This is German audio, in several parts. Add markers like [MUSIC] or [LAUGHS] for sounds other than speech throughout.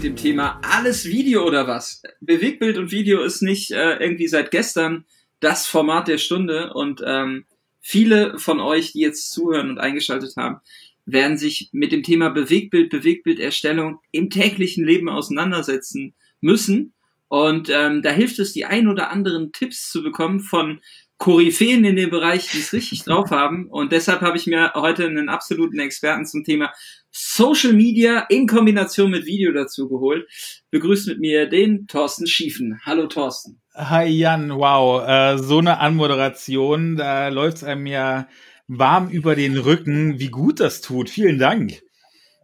mit dem Thema alles Video oder was? Bewegbild und Video ist nicht äh, irgendwie seit gestern das Format der Stunde und ähm, viele von euch, die jetzt zuhören und eingeschaltet haben, werden sich mit dem Thema Bewegbild, Bewegbilderstellung im täglichen Leben auseinandersetzen müssen. Und ähm, da hilft es, die ein oder anderen Tipps zu bekommen von Koryphäen in dem Bereich, die es richtig [LAUGHS] drauf haben. Und deshalb habe ich mir heute einen absoluten Experten zum Thema Social Media in Kombination mit Video dazu geholt. Begrüßt mit mir den Thorsten Schiefen. Hallo Thorsten. Hi Jan, wow, äh, so eine Anmoderation, da läuft es einem ja warm über den Rücken. Wie gut das tut. Vielen Dank.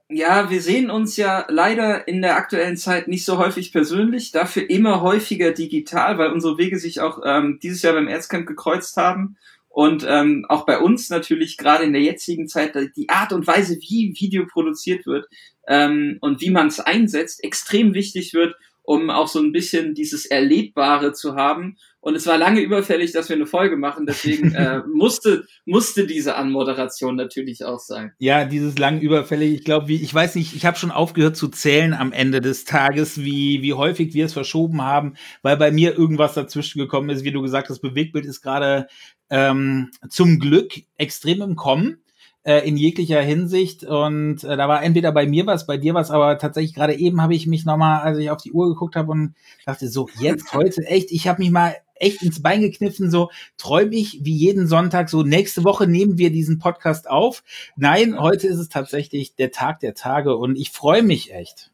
Ja, wir sehen uns ja leider in der aktuellen Zeit nicht so häufig persönlich, dafür immer häufiger digital, weil unsere Wege sich auch ähm, dieses Jahr beim Erzcamp gekreuzt haben. Und ähm, auch bei uns natürlich gerade in der jetzigen Zeit die Art und Weise, wie Video produziert wird ähm, und wie man es einsetzt, extrem wichtig wird, um auch so ein bisschen dieses Erlebbare zu haben und es war lange überfällig, dass wir eine Folge machen, deswegen [LAUGHS] äh, musste, musste diese Anmoderation natürlich auch sein. Ja, dieses lang überfällig, ich glaube, wie, ich weiß nicht, ich habe schon aufgehört zu zählen am Ende des Tages, wie, wie häufig wir es verschoben haben, weil bei mir irgendwas dazwischen gekommen ist, wie du gesagt hast, Bewegtbild ist gerade ähm, zum Glück extrem im Kommen äh, in jeglicher Hinsicht. Und äh, da war entweder bei mir was, bei dir was, aber tatsächlich gerade eben habe ich mich nochmal, als ich auf die Uhr geguckt habe und dachte, so, jetzt [LAUGHS] heute echt, ich habe mich mal echt ins Bein gekniffen, so träume ich wie jeden Sonntag, so nächste Woche nehmen wir diesen Podcast auf. Nein, heute ist es tatsächlich der Tag der Tage und ich freue mich echt.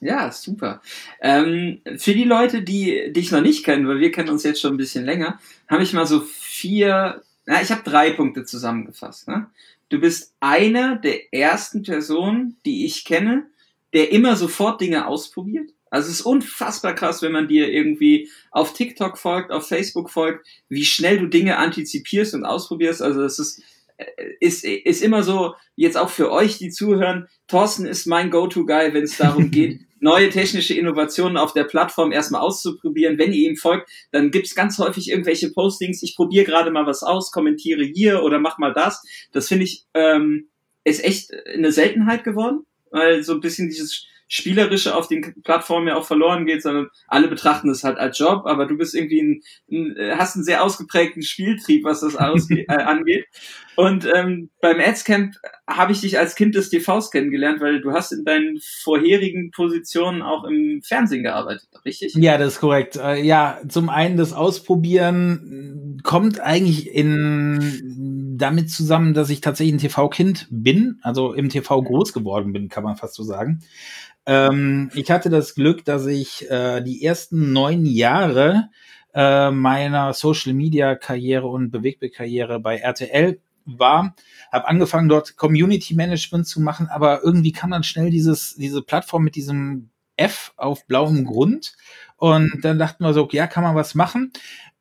Ja, super. Ähm, für die Leute, die dich noch nicht kennen, weil wir kennen uns jetzt schon ein bisschen länger, habe ich mal so vier, na, ich habe drei Punkte zusammengefasst. Ne? Du bist einer der ersten Personen, die ich kenne, der immer sofort Dinge ausprobiert. Also es ist unfassbar krass, wenn man dir irgendwie auf TikTok folgt, auf Facebook folgt, wie schnell du Dinge antizipierst und ausprobierst. Also es ist, äh, ist, ist immer so, jetzt auch für euch, die zuhören, Thorsten ist mein Go-To-Guy, wenn es darum [LAUGHS] geht, neue technische Innovationen auf der Plattform erstmal auszuprobieren. Wenn ihr ihm folgt, dann gibt's ganz häufig irgendwelche Postings, ich probiere gerade mal was aus, kommentiere hier oder mach mal das. Das finde ich, ähm, ist echt eine Seltenheit geworden, weil so ein bisschen dieses Spielerische auf den Plattformen ja auch verloren geht, sondern alle betrachten es halt als Job, aber du bist irgendwie ein, ein hast einen sehr ausgeprägten Spieltrieb, was das [LAUGHS] ausge äh, angeht. Und ähm, beim Adscamp habe ich dich als Kind des TVs kennengelernt, weil du hast in deinen vorherigen Positionen auch im Fernsehen gearbeitet, richtig? Ja, das ist korrekt. Äh, ja, zum einen das Ausprobieren kommt eigentlich in damit zusammen, dass ich tatsächlich ein TV-Kind bin, also im TV groß geworden bin, kann man fast so sagen. Ähm, ich hatte das Glück, dass ich äh, die ersten neun Jahre äh, meiner Social Media Karriere und Bewegtbild-Karriere bei RTL war, habe angefangen dort Community Management zu machen, aber irgendwie kam dann schnell dieses diese Plattform mit diesem F auf blauem Grund und dann dachten wir so, ja, kann man was machen.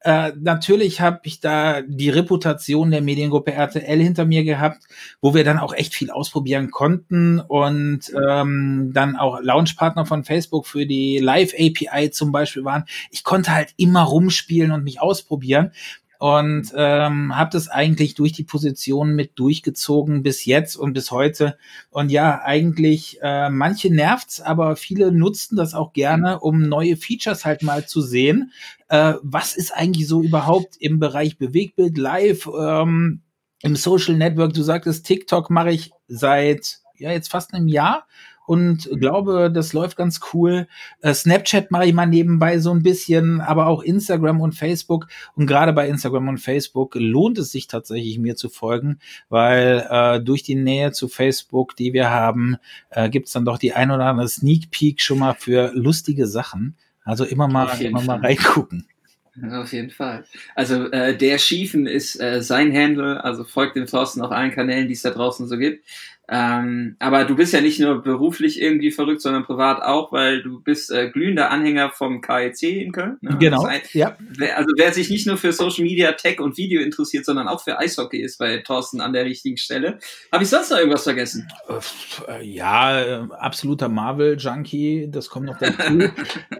Äh, natürlich habe ich da die Reputation der Mediengruppe RTL hinter mir gehabt, wo wir dann auch echt viel ausprobieren konnten und ähm, dann auch Launchpartner von Facebook für die Live API zum Beispiel waren. Ich konnte halt immer rumspielen und mich ausprobieren und ähm, habe das eigentlich durch die Position mit durchgezogen bis jetzt und bis heute. Und ja, eigentlich äh, manche nervt's, aber viele nutzten das auch gerne, um neue Features halt mal zu sehen. Äh, was ist eigentlich so überhaupt im Bereich Bewegbild live ähm, im Social Network? Du sagtest, TikTok mache ich seit ja jetzt fast einem Jahr und glaube, das läuft ganz cool. Äh, Snapchat mache ich mal nebenbei so ein bisschen, aber auch Instagram und Facebook. Und gerade bei Instagram und Facebook lohnt es sich tatsächlich, mir zu folgen, weil äh, durch die Nähe zu Facebook, die wir haben, äh, gibt es dann doch die ein oder andere Sneak Peek schon mal für lustige Sachen. Also immer mal, immer mal reingucken. Auf jeden Fall. Also äh, der Schiefen ist äh, sein Handle, also folgt dem Thorsten auf allen Kanälen, die es da draußen so gibt. Ähm, aber du bist ja nicht nur beruflich irgendwie verrückt, sondern privat auch, weil du bist äh, glühender Anhänger vom KEC in Köln. Ne? Genau. Ein, ja. Wer, also wer sich nicht nur für Social Media, Tech und Video interessiert, sondern auch für Eishockey ist bei Thorsten an der richtigen Stelle. Habe ich sonst noch irgendwas vergessen? Äh, ja, äh, absoluter Marvel-Junkie, das kommt noch dazu.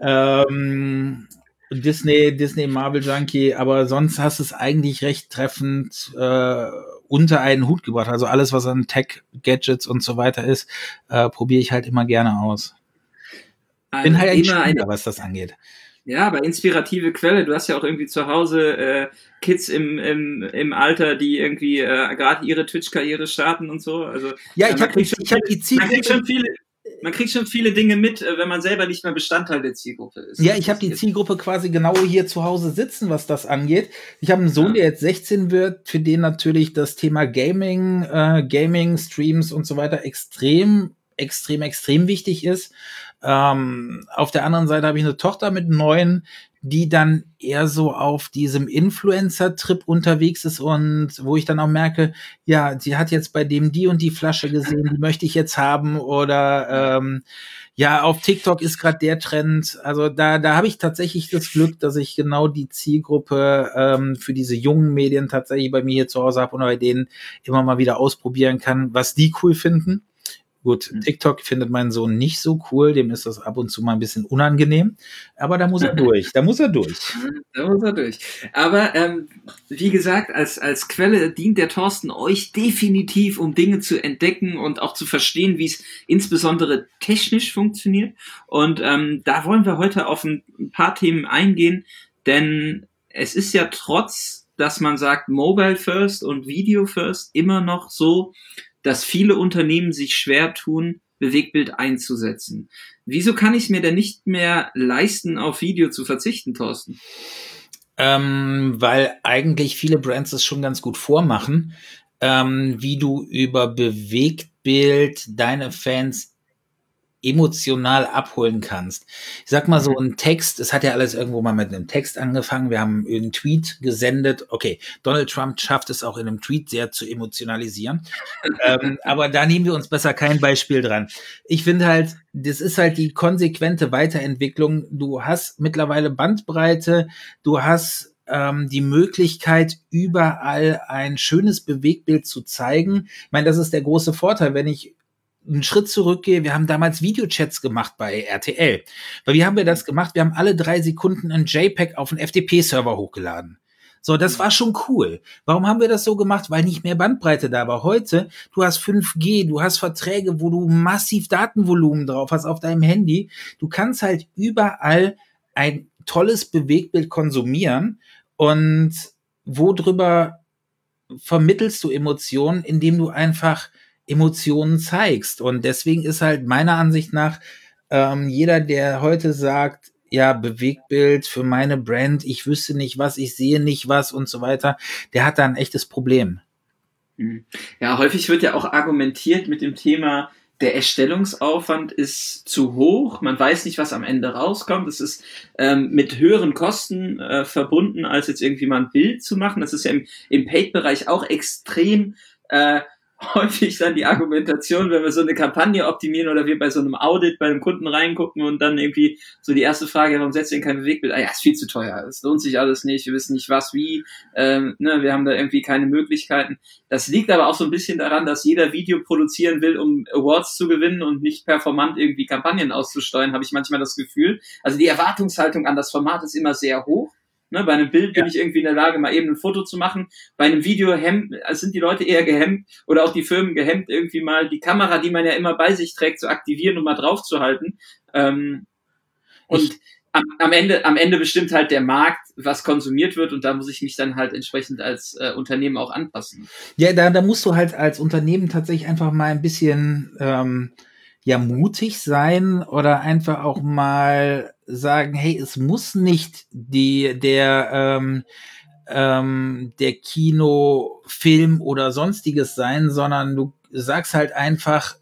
[LAUGHS] ähm, Disney, Disney Marvel Junkie, aber sonst hast du es eigentlich recht treffend äh, unter einen Hut gebracht. Also alles, was an Tech, Gadgets und so weiter ist, äh, probiere ich halt immer gerne aus. Also Bin halt ein Spieler, eine, was das angeht. Ja, aber inspirative Quelle. Du hast ja auch irgendwie zu Hause äh, Kids im, im, im Alter, die irgendwie äh, gerade ihre Twitch-Karriere starten und so. Also ja, ich habe ich hab die Zielgruppe. Man kriegt schon viele, Dinge mit, äh, wenn man selber nicht mehr Bestandteil der Zielgruppe ist. Ja, ich habe die Zielgruppe quasi genau hier zu Hause sitzen, was das angeht. Ich habe einen Sohn, ja. der jetzt 16 wird, für den natürlich das Thema Gaming, äh, Gaming, Streams und so weiter extrem, extrem, extrem wichtig ist. Ähm, auf der anderen Seite habe ich eine Tochter mit neun, die dann eher so auf diesem Influencer-Trip unterwegs ist und wo ich dann auch merke, ja, sie hat jetzt bei dem die und die Flasche gesehen, die möchte ich jetzt haben oder ähm, ja, auf TikTok ist gerade der Trend. Also da, da habe ich tatsächlich das Glück, dass ich genau die Zielgruppe ähm, für diese jungen Medien tatsächlich bei mir hier zu Hause habe und bei denen immer mal wieder ausprobieren kann, was die cool finden. Gut, mhm. TikTok findet mein Sohn nicht so cool, dem ist das ab und zu mal ein bisschen unangenehm, aber da muss er durch, da muss er durch. [LAUGHS] Da muss er durch. Aber ähm, wie gesagt, als, als Quelle dient der Thorsten euch definitiv, um Dinge zu entdecken und auch zu verstehen, wie es insbesondere technisch funktioniert. Und ähm, da wollen wir heute auf ein paar Themen eingehen, denn es ist ja trotz, dass man sagt Mobile First und Video First immer noch so, dass viele Unternehmen sich schwer tun, Bewegbild einzusetzen. Wieso kann ich es mir denn nicht mehr leisten, auf Video zu verzichten, Thorsten? Ähm, weil eigentlich viele Brands es schon ganz gut vormachen, ähm, wie du über Bewegtbild deine Fans emotional abholen kannst. Ich sag mal so mhm. ein Text, es hat ja alles irgendwo mal mit einem Text angefangen. Wir haben einen Tweet gesendet. Okay, Donald Trump schafft es auch in einem Tweet sehr zu emotionalisieren. [LAUGHS] ähm, aber da nehmen wir uns besser kein Beispiel dran. Ich finde halt, das ist halt die konsequente Weiterentwicklung. Du hast mittlerweile Bandbreite, du hast ähm, die Möglichkeit, überall ein schönes Bewegbild zu zeigen. Ich meine, das ist der große Vorteil, wenn ich einen Schritt zurückgehe, wir haben damals Videochats gemacht bei RTL. Weil wie haben wir das gemacht? Wir haben alle drei Sekunden ein JPEG auf einen FTP-Server hochgeladen. So, das war schon cool. Warum haben wir das so gemacht? Weil nicht mehr Bandbreite da war. Heute, du hast 5G, du hast Verträge, wo du massiv Datenvolumen drauf hast auf deinem Handy. Du kannst halt überall ein tolles Bewegtbild konsumieren und wo drüber vermittelst du Emotionen, indem du einfach Emotionen zeigst. Und deswegen ist halt meiner Ansicht nach ähm, jeder, der heute sagt, ja, Bewegtbild für meine Brand, ich wüsste nicht was, ich sehe nicht was und so weiter, der hat da ein echtes Problem. Mhm. Ja, häufig wird ja auch argumentiert mit dem Thema, der Erstellungsaufwand ist zu hoch, man weiß nicht, was am Ende rauskommt. Es ist ähm, mit höheren Kosten äh, verbunden, als jetzt irgendwie mal ein Bild zu machen. Das ist ja im, im Paid-Bereich auch extrem äh, häufig dann die Argumentation, wenn wir so eine Kampagne optimieren oder wir bei so einem Audit bei einem Kunden reingucken und dann irgendwie so die erste Frage, warum setzt ihr kein Bewegbild? Ah ja, ist viel zu teuer, es lohnt sich alles nicht, wir wissen nicht was, wie, ähm, ne, wir haben da irgendwie keine Möglichkeiten. Das liegt aber auch so ein bisschen daran, dass jeder Video produzieren will, um Awards zu gewinnen und nicht performant irgendwie Kampagnen auszusteuern, habe ich manchmal das Gefühl. Also die Erwartungshaltung an das Format ist immer sehr hoch Ne, bei einem Bild bin ich irgendwie in der Lage, mal eben ein Foto zu machen. Bei einem Video hemmt, also sind die Leute eher gehemmt oder auch die Firmen gehemmt, irgendwie mal die Kamera, die man ja immer bei sich trägt, zu aktivieren und mal drauf zu halten. Ähm, und am, am, Ende, am Ende bestimmt halt der Markt, was konsumiert wird und da muss ich mich dann halt entsprechend als äh, Unternehmen auch anpassen. Ja, da, da musst du halt als Unternehmen tatsächlich einfach mal ein bisschen ähm, ja mutig sein oder einfach auch mal sagen, hey, es muss nicht die, der, ähm, ähm, der Kino, Film oder sonstiges sein, sondern du sagst halt einfach,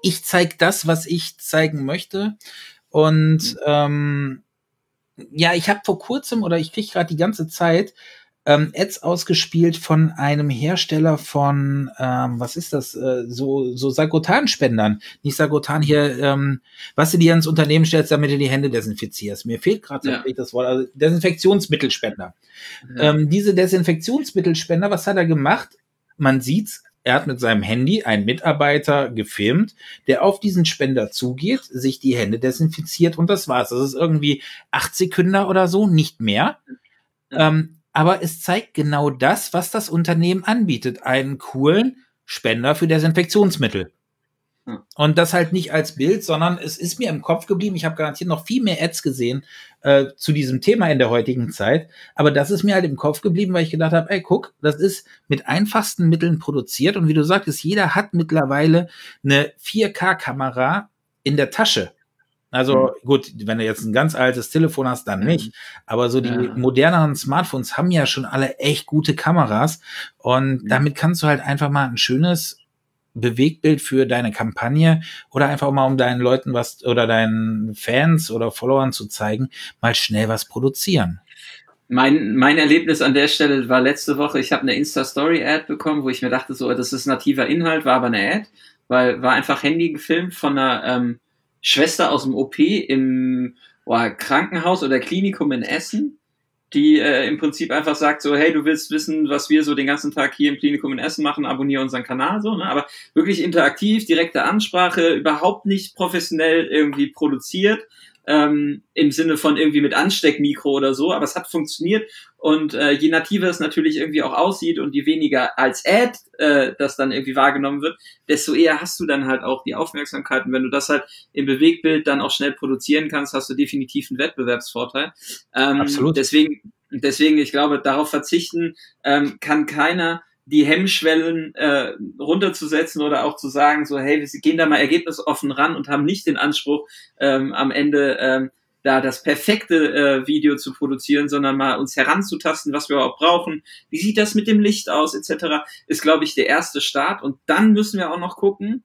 ich zeig das, was ich zeigen möchte. Und ähm, ja, ich habe vor kurzem oder ich kriege gerade die ganze Zeit ähm, Ads ausgespielt von einem Hersteller von, ähm, was ist das, äh, so, so Sagrotan-Spendern. Nicht Sagrotan hier, ähm, was du dir ans Unternehmen stellst, damit du die Hände desinfizierst. Mir fehlt gerade ja. das Wort, also Desinfektionsmittelspender. Ja. Ähm, diese Desinfektionsmittelspender, was hat er gemacht? Man sieht's, er hat mit seinem Handy einen Mitarbeiter gefilmt, der auf diesen Spender zugeht, sich die Hände desinfiziert und das war's. Das ist irgendwie acht Sekunden oder so, nicht mehr. Ähm, aber es zeigt genau das, was das Unternehmen anbietet. Einen coolen Spender für Desinfektionsmittel. Und das halt nicht als Bild, sondern es ist mir im Kopf geblieben. Ich habe garantiert noch viel mehr Ads gesehen äh, zu diesem Thema in der heutigen Zeit. Aber das ist mir halt im Kopf geblieben, weil ich gedacht habe, ey, guck, das ist mit einfachsten Mitteln produziert. Und wie du sagtest, jeder hat mittlerweile eine 4K-Kamera in der Tasche. Also mhm. gut, wenn du jetzt ein ganz altes Telefon hast, dann nicht. Aber so die ja. moderneren Smartphones haben ja schon alle echt gute Kameras. Und damit kannst du halt einfach mal ein schönes Bewegbild für deine Kampagne oder einfach mal um deinen Leuten was oder deinen Fans oder Followern zu zeigen, mal schnell was produzieren. Mein, mein Erlebnis an der Stelle war letzte Woche, ich habe eine Insta-Story-Ad bekommen, wo ich mir dachte, so, das ist nativer Inhalt, war aber eine Ad, weil war einfach Handy gefilmt von einer ähm, Schwester aus dem OP im boah, Krankenhaus oder Klinikum in Essen die äh, im Prinzip einfach sagt so, hey, du willst wissen, was wir so den ganzen Tag hier im Klinikum in Essen machen, abonniere unseren Kanal so, ne? aber wirklich interaktiv, direkte Ansprache, überhaupt nicht professionell irgendwie produziert, ähm, im Sinne von irgendwie mit Ansteckmikro oder so, aber es hat funktioniert und äh, je nativer es natürlich irgendwie auch aussieht und je weniger als Ad äh, das dann irgendwie wahrgenommen wird, desto eher hast du dann halt auch die Aufmerksamkeit und wenn du das halt im Bewegtbild dann auch schnell produzieren kannst, hast du definitiv einen Wettbewerbsvorteil. Ähm, Absolut. Deswegen, deswegen, ich glaube, darauf verzichten ähm, kann keiner die Hemmschwellen äh, runterzusetzen oder auch zu sagen, so hey, wir gehen da mal ergebnisoffen ran und haben nicht den Anspruch, ähm, am Ende ähm, da das perfekte äh, Video zu produzieren, sondern mal uns heranzutasten, was wir auch brauchen. Wie sieht das mit dem Licht aus, etc. ist, glaube ich, der erste Start. Und dann müssen wir auch noch gucken,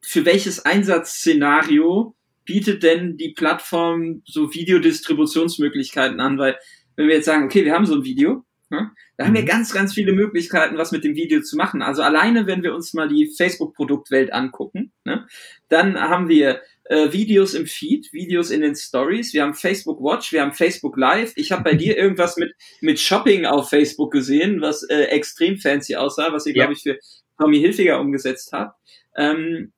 für welches Einsatzszenario bietet denn die Plattform so Videodistributionsmöglichkeiten an, weil wenn wir jetzt sagen, okay, wir haben so ein Video, Ne? Da haben wir mhm. ganz, ganz viele Möglichkeiten, was mit dem Video zu machen. Also alleine, wenn wir uns mal die Facebook-Produktwelt angucken, ne? dann haben wir äh, Videos im Feed, Videos in den Stories, wir haben Facebook Watch, wir haben Facebook Live. Ich habe bei dir irgendwas mit, mit Shopping auf Facebook gesehen, was äh, extrem fancy aussah, was ihr, ja. glaube ich, für Tommy Hilfiger umgesetzt habt. Ähm,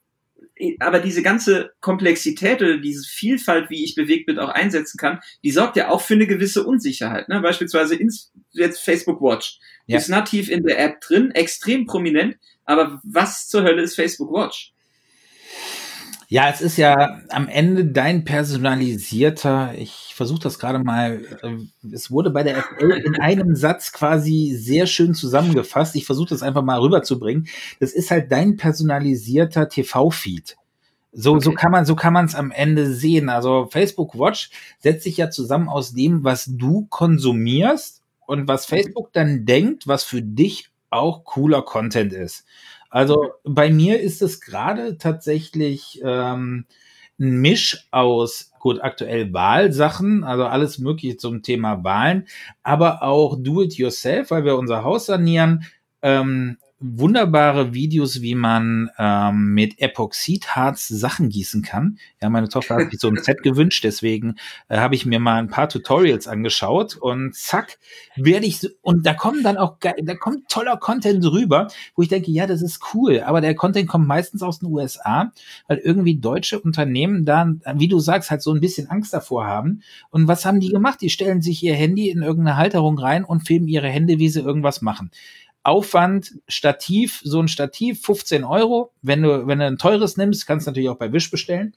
aber diese ganze Komplexität oder diese Vielfalt, wie ich Bewegtbild auch einsetzen kann, die sorgt ja auch für eine gewisse Unsicherheit. Ne? Beispielsweise ins, jetzt Facebook Watch. Ja. Ist nativ in der App drin, extrem prominent, aber was zur Hölle ist Facebook Watch? Ja, es ist ja am Ende dein personalisierter, ich versuche das gerade mal, äh, es wurde bei der FL in einem Satz quasi sehr schön zusammengefasst. Ich versuche das einfach mal rüberzubringen. Das ist halt dein personalisierter TV-Feed. So, okay. so kann man, so kann man es am Ende sehen. Also Facebook Watch setzt sich ja zusammen aus dem, was du konsumierst und was Facebook dann denkt, was für dich auch cooler Content ist. Also bei mir ist es gerade tatsächlich ähm, ein Misch aus, gut, aktuell Wahlsachen, also alles Mögliche zum Thema Wahlen, aber auch Do-it-yourself, weil wir unser Haus sanieren, ähm, wunderbare Videos, wie man ähm, mit Epoxidharz Sachen gießen kann. Ja, meine Tochter hat sich so ein Set [LAUGHS] gewünscht, deswegen äh, habe ich mir mal ein paar Tutorials angeschaut und zack, werde ich so, und da kommen dann auch da kommt toller Content rüber, wo ich denke, ja, das ist cool, aber der Content kommt meistens aus den USA, weil irgendwie deutsche Unternehmen da, wie du sagst, halt so ein bisschen Angst davor haben. Und was haben die gemacht? Die stellen sich ihr Handy in irgendeine Halterung rein und filmen ihre Hände, wie sie irgendwas machen. Aufwand, Stativ, so ein Stativ, 15 Euro. Wenn du, wenn du ein teures nimmst, kannst du natürlich auch bei Wish bestellen.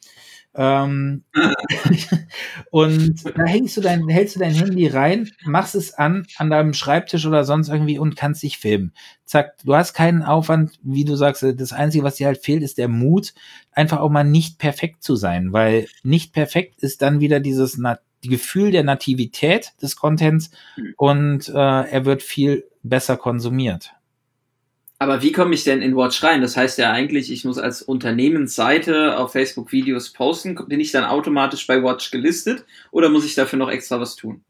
Ähm, [LAUGHS] und da hängst du dein, hältst du dein Handy rein, machst es an, an deinem Schreibtisch oder sonst irgendwie und kannst dich filmen. Zack, du hast keinen Aufwand, wie du sagst, das Einzige, was dir halt fehlt, ist der Mut, einfach auch mal nicht perfekt zu sein, weil nicht perfekt ist dann wieder dieses die Gefühl der Nativität des Contents hm. und äh, er wird viel besser konsumiert. Aber wie komme ich denn in Watch rein? Das heißt ja eigentlich, ich muss als Unternehmensseite auf Facebook Videos posten. Bin ich dann automatisch bei Watch gelistet oder muss ich dafür noch extra was tun?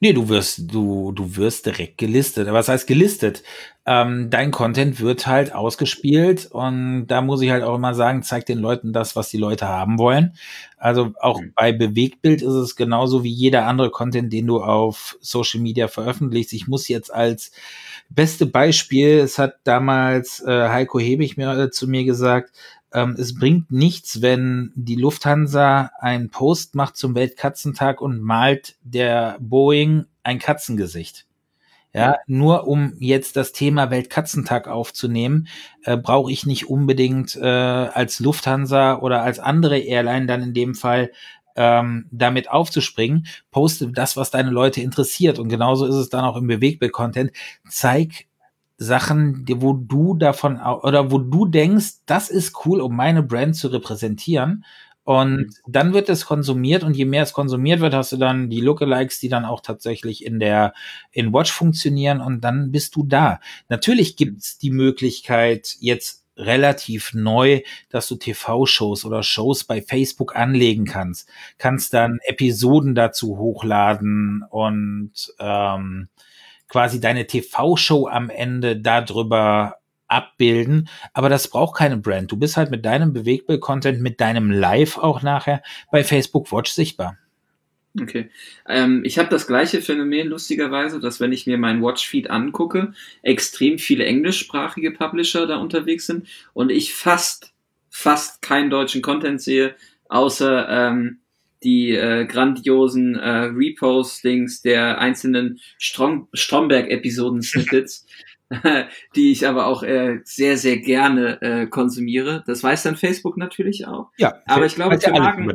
Nee, du wirst, du, du wirst direkt gelistet. Was heißt gelistet? Ähm, dein Content wird halt ausgespielt und da muss ich halt auch immer sagen, zeig den Leuten das, was die Leute haben wollen. Also auch mhm. bei Bewegtbild ist es genauso wie jeder andere Content, den du auf Social Media veröffentlichst. Ich muss jetzt als beste Beispiel, es hat damals äh, Heiko Hebig mir, äh, zu mir gesagt, ähm, es bringt nichts, wenn die Lufthansa einen Post macht zum Weltkatzentag und malt der Boeing ein Katzengesicht. Ja, nur um jetzt das Thema Weltkatzentag aufzunehmen, äh, brauche ich nicht unbedingt äh, als Lufthansa oder als andere Airline dann in dem Fall ähm, damit aufzuspringen. Poste das, was deine Leute interessiert. Und genauso ist es dann auch im Bewegbild-Content. Zeig Sachen, wo du davon oder wo du denkst, das ist cool, um meine Brand zu repräsentieren. Und mhm. dann wird es konsumiert und je mehr es konsumiert wird, hast du dann die Lookalikes, die dann auch tatsächlich in der in Watch funktionieren und dann bist du da. Natürlich gibt's die Möglichkeit jetzt relativ neu, dass du TV-Shows oder Shows bei Facebook anlegen kannst. Kannst dann Episoden dazu hochladen und ähm, quasi deine TV-Show am Ende darüber abbilden, aber das braucht keine Brand. Du bist halt mit deinem Bewegbild-Content, mit deinem Live auch nachher bei Facebook Watch sichtbar. Okay. Ähm, ich habe das gleiche Phänomen lustigerweise, dass wenn ich mir meinen Watchfeed angucke, extrem viele englischsprachige Publisher da unterwegs sind und ich fast, fast keinen deutschen Content sehe, außer ähm, die äh, grandiosen äh, Repostings der einzelnen Strom Stromberg-Episoden-Snippets, [LAUGHS] die ich aber auch äh, sehr, sehr gerne äh, konsumiere. Das weiß dann Facebook natürlich auch. Ja, aber ich glaube, für Marken,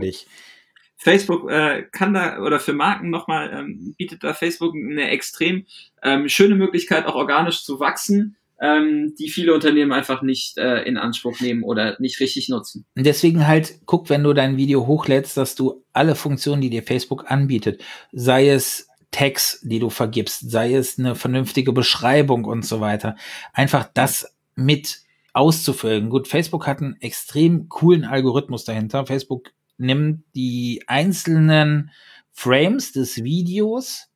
Facebook äh, kann da oder für Marken nochmal ähm, bietet da Facebook eine extrem ähm, schöne Möglichkeit, auch organisch zu wachsen ähm, die viele Unternehmen einfach nicht äh, in Anspruch nehmen oder nicht richtig nutzen. Deswegen halt guck, wenn du dein Video hochlädst, dass du alle Funktionen, die dir Facebook anbietet, sei es Tags, die du vergibst, sei es eine vernünftige Beschreibung und so weiter, einfach das mit auszufüllen. Gut, Facebook hat einen extrem coolen Algorithmus dahinter. Facebook nimmt die einzelnen Frames des Videos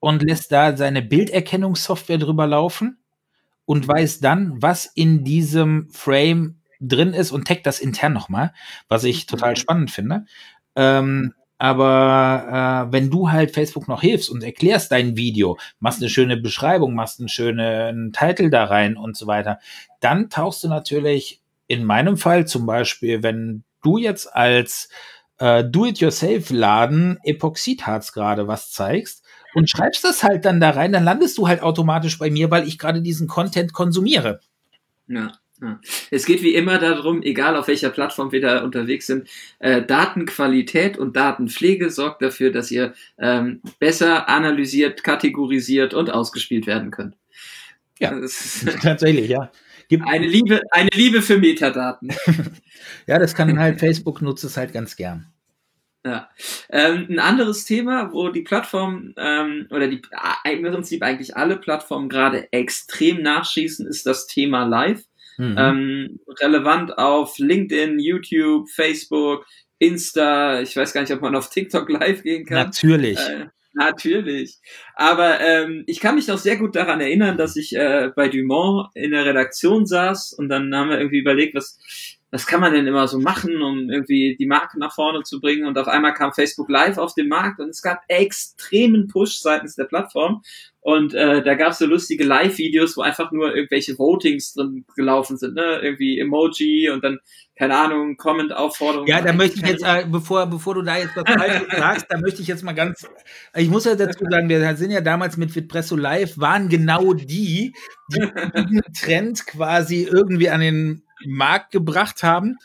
und lässt da seine Bilderkennungssoftware drüber laufen und weiß dann, was in diesem Frame drin ist und taggt das intern nochmal, was ich total mhm. spannend finde. Ähm, aber äh, wenn du halt Facebook noch hilfst und erklärst dein Video, machst eine schöne Beschreibung, machst einen schönen Titel da rein und so weiter, dann tauchst du natürlich in meinem Fall zum Beispiel, wenn du jetzt als äh, Do-it-yourself-Laden Epoxidharz gerade was zeigst, und schreibst das halt dann da rein, dann landest du halt automatisch bei mir, weil ich gerade diesen Content konsumiere. Ja. Ja. Es geht wie immer darum, egal auf welcher Plattform wir da unterwegs sind, äh, Datenqualität und Datenpflege sorgt dafür, dass ihr ähm, besser analysiert, kategorisiert und ausgespielt werden könnt. Ja, [LAUGHS] tatsächlich, ja. Gibt eine Liebe, eine Liebe für Metadaten. [LAUGHS] ja, das kann [LAUGHS] halt Facebook nutzt es halt ganz gern. Ja. Ähm, ein anderes Thema, wo die Plattform ähm, oder die im Prinzip eigentlich alle Plattformen gerade extrem nachschießen, ist das Thema Live. Mhm. Ähm, relevant auf LinkedIn, YouTube, Facebook, Insta. Ich weiß gar nicht, ob man auf TikTok live gehen kann. Natürlich. Äh, natürlich. Aber ähm, ich kann mich noch sehr gut daran erinnern, dass ich äh, bei Dumont in der Redaktion saß und dann haben wir irgendwie überlegt, was was kann man denn immer so machen, um irgendwie die Marke nach vorne zu bringen? Und auf einmal kam Facebook Live auf den Markt und es gab extremen Push seitens der Plattform. Und äh, da gab es so lustige Live-Videos, wo einfach nur irgendwelche Votings drin gelaufen sind, ne? Irgendwie Emoji und dann, keine Ahnung, Comment-Aufforderungen. Ja, da möchte ich jetzt, äh, bevor, bevor du da jetzt was [LAUGHS] sagst, da möchte ich jetzt mal ganz, ich muss ja dazu sagen, wir sind ja damals mit Vitpresso Live, waren genau die, die diesen Trend quasi irgendwie an den Markt gebracht haben.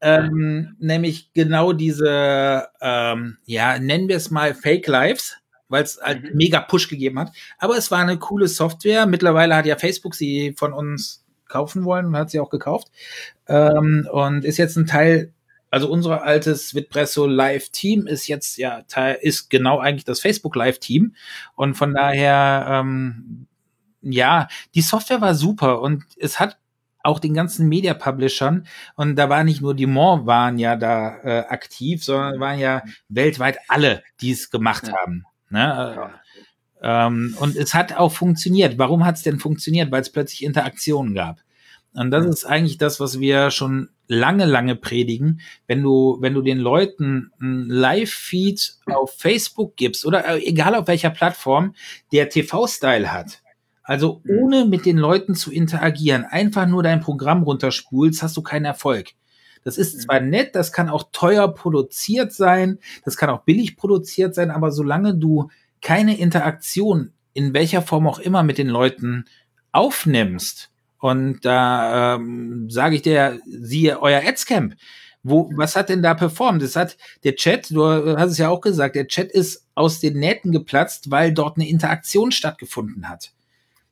Ähm, nämlich genau diese, ähm, ja, nennen wir es mal Fake Lives, weil es halt mhm. mega Push gegeben hat. Aber es war eine coole Software. Mittlerweile hat ja Facebook sie von uns kaufen wollen und hat sie auch gekauft. Ähm, und ist jetzt ein Teil, also unser altes Vitpresso Live Team ist jetzt ja Teil, ist genau eigentlich das Facebook Live Team. Und von daher, ähm, ja, die Software war super und es hat auch den ganzen Media-Publishern. Und da war nicht nur die Dumont waren ja da äh, aktiv, sondern waren ja weltweit alle, die es gemacht ja. haben. Ne? Ja. Ähm, und es hat auch funktioniert. Warum hat es denn funktioniert? Weil es plötzlich Interaktionen gab. Und das ist eigentlich das, was wir schon lange, lange predigen. Wenn du, wenn du den Leuten ein Live-Feed auf Facebook gibst oder äh, egal auf welcher Plattform, der TV-Style hat, Also mhm. ohne mit den Leuten zu interagieren, einfach nur dein Programm runterspulst, hast du keinen Erfolg. Das ist mhm. zwar nett, das kann auch teuer produziert sein, das kann auch billig produziert sein, aber solange du keine Interaktion in welcher Form auch immer mit den Leuten aufnimmst, und da ähm, sage ich dir, siehe euer Adscamp, wo, was hat denn da performt? Das hat der Chat, du hast es ja auch gesagt, der Chat ist aus den Nähten geplatzt, weil dort eine Interaktion stattgefunden hat.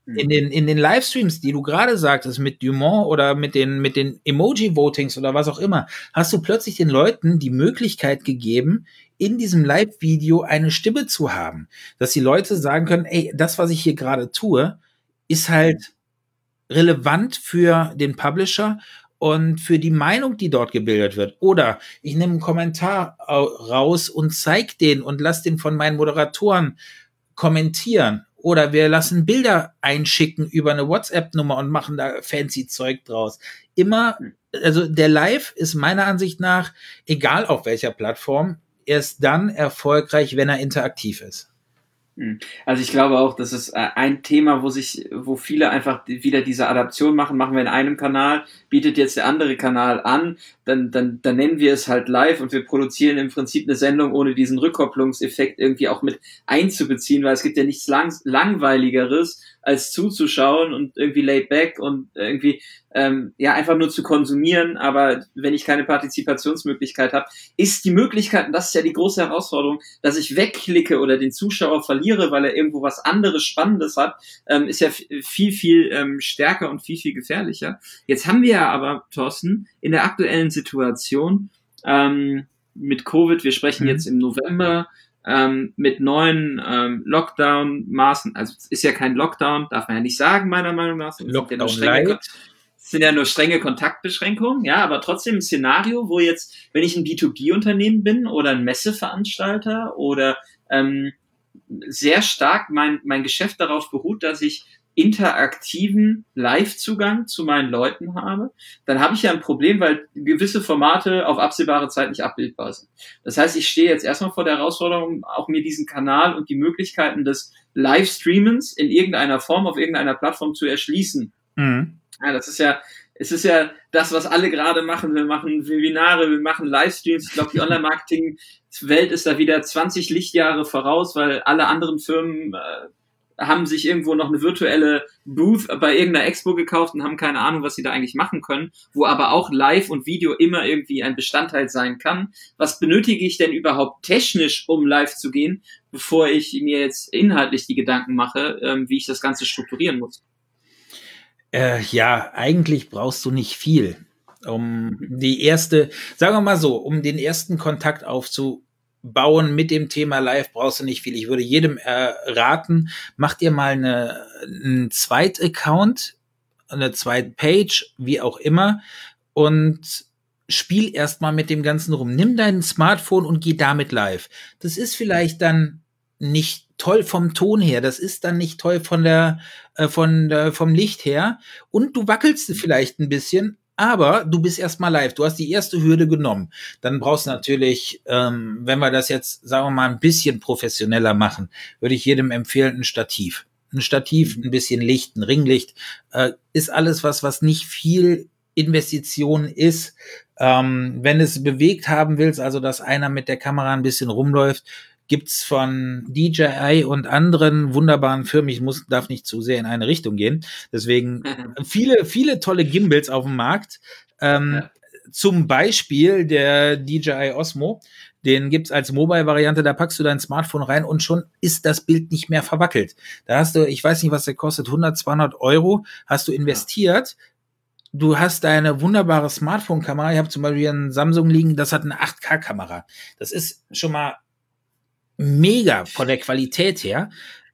In den, in den Livestreams, die du gerade sagtest, mit Dumont oder mit den, mit den Emoji-Votings oder was auch immer, hast du plötzlich den Leuten die Möglichkeit gegeben, in diesem Live-Video eine Stimme zu haben. Dass die Leute sagen können, ey, das, was ich hier gerade tue, ist halt relevant für den Publisher und für die Meinung, die dort gebildet wird. Oder ich nehme einen Kommentar raus und zeige den und lasse den von meinen Moderatoren kommentieren. Oder wir lassen Bilder einschicken über eine WhatsApp-Nummer und machen da fancy Zeug draus. Immer, also der Live ist meiner Ansicht nach, egal auf welcher Plattform, erst dann erfolgreich, wenn er interaktiv ist. Hm. Also ich glaube auch, das ist äh, ein Thema, wo sich, wo viele einfach wieder diese Adaption machen, machen wir in einem Kanal, bietet jetzt der andere Kanal an, dann, dann, dann nennen wir es halt live und wir produzieren im Prinzip eine Sendung, ohne diesen Rückkopplungseffekt irgendwie auch mit einzubeziehen, weil es gibt ja nichts lang, langweiligeres, als zuzuschauen und irgendwie laid back und irgendwie ähm, ja einfach nur zu konsumieren, aber wenn ich keine Partizipationsmöglichkeit habe, ist die Möglichkeit, und das ist ja die große Herausforderung, dass ich wegklicke oder den Zuschauer verliere, weil er irgendwo was anderes Spannendes hat, ähm, ist ja viel, viel ähm, stärker und viel, viel gefährlicher. Jetzt haben wir ja aber, Thorsten, in der aktuellen Situation ähm, mit Covid, wir sprechen mhm. jetzt im November, ähm, mit neuen ähm, Lockdown-Maßen, also es ist ja kein Lockdown, darf man ja nicht sagen, meiner Meinung nach. Lockdown ja sind ja nur strenge Kontaktbeschränkungen, ja, aber trotzdem ein Szenario, wo jetzt, wenn ich ein B2B-Unternehmen bin oder ein Messeveranstalter oder ähm, sehr stark mein, mein Geschäft darauf beruht, dass ich interaktiven Live-Zugang zu meinen Leuten habe, dann habe ich ja ein Problem, weil gewisse Formate auf absehbare Zeit nicht abbildbar sind. Das heißt, ich stehe jetzt erstmal vor der Herausforderung, auch mir diesen Kanal und die Möglichkeiten des Livestreamens in irgendeiner Form auf irgendeiner Plattform zu erschließen. Mhm. Ja, das ist ja, es ist ja das, was alle gerade machen. Wir machen Webinare, wir machen Livestreams. Ich glaube, die Online-Marketing-Welt ist da wieder 20 Lichtjahre voraus, weil alle anderen Firmen äh, haben sich irgendwo noch eine virtuelle Booth bei irgendeiner Expo gekauft und haben keine Ahnung, was sie da eigentlich machen können, wo aber auch Live und Video immer irgendwie ein Bestandteil sein kann. Was benötige ich denn überhaupt technisch, um live zu gehen, bevor ich mir jetzt inhaltlich die Gedanken mache, ähm, wie ich das Ganze strukturieren muss? Äh, ja, eigentlich brauchst du nicht viel. Um die erste, sagen wir mal so, um den ersten Kontakt aufzubauen mit dem Thema Live brauchst du nicht viel. Ich würde jedem äh, raten, mach dir mal eine, einen Zweit-Account, eine Zweit-Page, wie auch immer, und spiel erstmal mit dem Ganzen rum. Nimm dein Smartphone und geh damit live. Das ist vielleicht dann nicht toll vom Ton her, das ist dann nicht toll von der, äh, von der, vom Licht her und du wackelst vielleicht ein bisschen, aber du bist erstmal live. Du hast die erste Hürde genommen. Dann brauchst du natürlich, ähm, wenn wir das jetzt, sagen wir mal, ein bisschen professioneller machen, würde ich jedem empfehlen, ein Stativ. Ein Stativ, ein bisschen Licht, ein Ringlicht, äh, ist alles was, was nicht viel Investition ist. Ähm, wenn es bewegt haben willst, also dass einer mit der Kamera ein bisschen rumläuft, gibt's von DJI und anderen wunderbaren Firmen, ich muss, darf nicht zu sehr in eine Richtung gehen, deswegen [LAUGHS] viele, viele tolle Gimbals auf dem Markt. Ähm, ja. Zum Beispiel der DJI Osmo, den gibt's als Mobile-Variante, da packst du dein Smartphone rein und schon ist das Bild nicht mehr verwackelt. Da hast du, ich weiß nicht, was der kostet, 100, 200 Euro hast du investiert. Du hast deine wunderbare Smartphone-Kamera. Ich habe zum Beispiel einen Samsung liegen, das hat eine 8K-Kamera. Das ist schon mal mega von der Qualität her.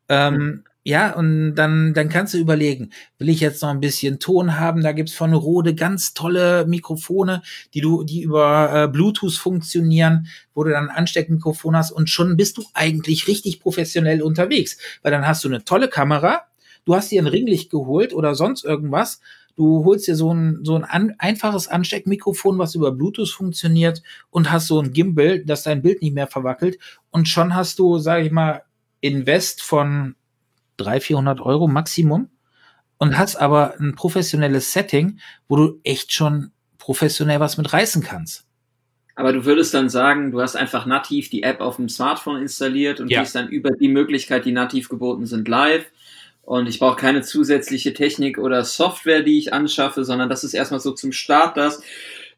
Ähm, ja, und dann, dann kannst du überlegen, will ich jetzt noch ein bisschen Ton haben? Da gibt's von Rode ganz tolle Mikrofone, die du, die über äh, Bluetooth funktionieren, wo du dann ein Ansteckmikrofon hast und schon bist du eigentlich richtig professionell unterwegs. Weil dann hast du eine tolle Kamera, du hast dir ein Ringlicht geholt oder sonst irgendwas Du holst dir so ein, so ein an, einfaches Ansteckmikrofon, was über Bluetooth funktioniert und hast so ein Gimbal, das dein Bild nicht mehr verwackelt und schon hast du, sage ich mal, Invest von 300, 400 Euro Maximum und hast aber ein professionelles Setting, wo du echt schon professionell was mit reißen kannst. Aber du würdest dann sagen, du hast einfach nativ die App auf dem Smartphone installiert und Ja. gehst dann über die Möglichkeit, die nativ geboten sind, live. Und ich brauche keine zusätzliche Technik oder Software, die ich anschaffe, sondern das ist erstmal so zum Start das,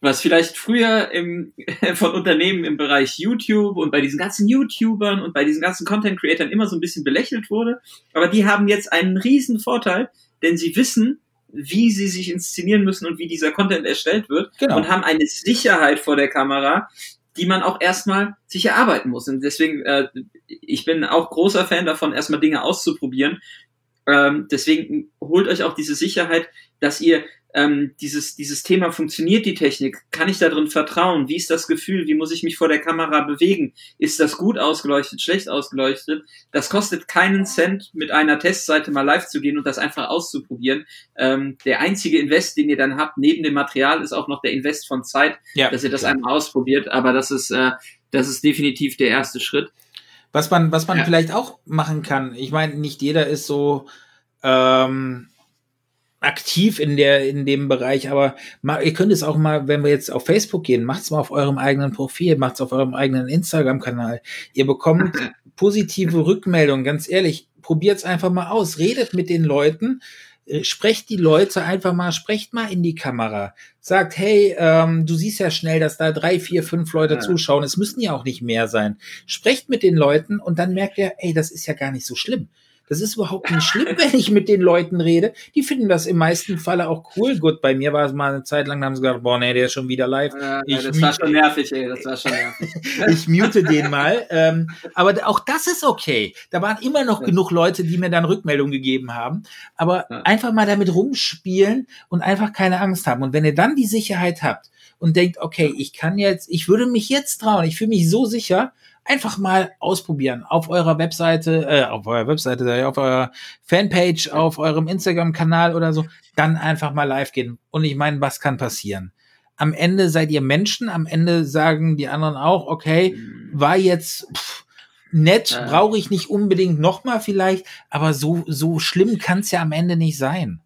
was vielleicht früher im, [LAUGHS] von Unternehmen im Bereich YouTube und bei diesen ganzen YouTubern und bei diesen ganzen Content Creatern immer so ein bisschen belächelt wurde. Aber die haben jetzt einen riesen Vorteil, denn sie wissen, wie sie sich inszenieren müssen und wie dieser Content erstellt wird Genau. und haben eine Sicherheit vor der Kamera, die man auch erstmal sich erarbeiten muss. Und deswegen, äh, ich bin auch großer Fan davon, erstmal Dinge auszuprobieren. Ähm, deswegen holt euch auch diese Sicherheit, dass ihr ähm, dieses, dieses Thema funktioniert die Technik, kann ich da drin vertrauen, wie ist das Gefühl, wie muss ich mich vor der Kamera bewegen, ist das gut ausgeleuchtet, schlecht ausgeleuchtet, das kostet keinen Cent, mit einer Testseite mal live zu gehen und das einfach auszuprobieren. Ähm, der einzige Invest, den ihr dann habt, neben dem Material, ist auch noch der Invest von Zeit, Ja. dass ihr das einmal ausprobiert, aber das ist, äh, das ist definitiv der erste Schritt. Was man, was man Ja. vielleicht auch machen kann, ich meine, nicht jeder ist so ähm, aktiv in der in dem Bereich, aber ma, ihr könnt es auch mal, wenn wir jetzt auf Facebook gehen, macht's mal auf eurem eigenen Profil, macht's auf eurem eigenen Instagram-Kanal. Ihr bekommt [LAUGHS] positive Rückmeldungen, ganz ehrlich, probiert's einfach mal aus, redet mit den Leuten, sprecht die Leute einfach mal, sprecht mal in die Kamera, sagt, hey, ähm, du siehst ja schnell, dass da drei, vier, fünf Leute Ja. zuschauen, es müssen ja auch nicht mehr sein. Sprecht mit den Leuten und dann merkt ihr, ey, das ist ja gar nicht so schlimm. Das ist überhaupt nicht [LAUGHS] schlimm, wenn ich mit den Leuten rede. Die finden das im meisten Falle auch cool. Gut, bei mir war es mal eine Zeit lang, da haben sie gesagt, boah, nee, der ist schon wieder live. Äh, Ich das war schon nervig, ey, das war schon nervig. [LAUGHS] Ich mute den mal. Ähm, aber auch das ist okay. Da waren immer noch Ja. genug Leute, die mir dann Rückmeldung gegeben haben. Aber Ja. einfach mal damit rumspielen und einfach keine Angst haben. Und wenn ihr dann die Sicherheit habt und denkt, okay, ich kann jetzt, ich würde mich jetzt trauen, ich fühle mich so sicher, einfach mal ausprobieren. Auf eurer Webseite, äh, auf eurer Webseite, auf eurer Fanpage, auf eurem Instagram-Kanal oder so, dann einfach mal live gehen. Und ich meine, was kann passieren? Am Ende seid ihr Menschen, am Ende sagen die anderen auch, okay, war jetzt pff, nett, brauche ich nicht unbedingt nochmal vielleicht, aber so, so schlimm kann es ja am Ende nicht sein.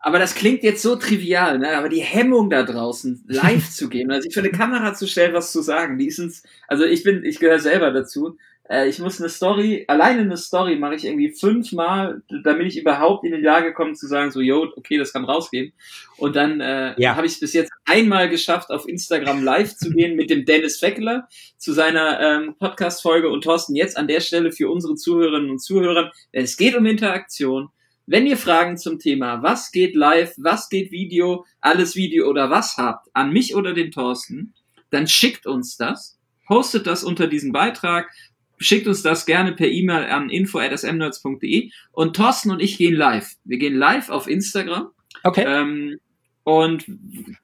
Aber das klingt jetzt so trivial, ne? aber die Hemmung da draußen, live [LAUGHS] zu gehen, also sich für eine Kamera zu stellen, was zu sagen, die ist ins, also ich bin, ich gehöre selber dazu. Äh, ich muss eine Story, alleine eine Story mache ich irgendwie fünfmal, damit ich überhaupt in die Lage komme zu sagen, so, yo, okay, das kann rausgehen. Und dann äh, Ja. habe ich es bis jetzt einmal geschafft, auf Instagram live zu gehen mit dem Dennis Feckler zu seiner ähm, Podcast-Folge. Und Thorsten, jetzt an der Stelle für unsere Zuhörerinnen und Zuhörer, es geht um Interaktion. Wenn ihr Fragen zum Thema, was geht live, was geht Video, alles Video oder was habt, an mich oder den Thorsten, dann schickt uns das, postet das unter diesem Beitrag, schickt uns das gerne per E-Mail an info.smnerds.de und Thorsten und ich gehen live. Wir gehen live auf Instagram Okay. ähm, und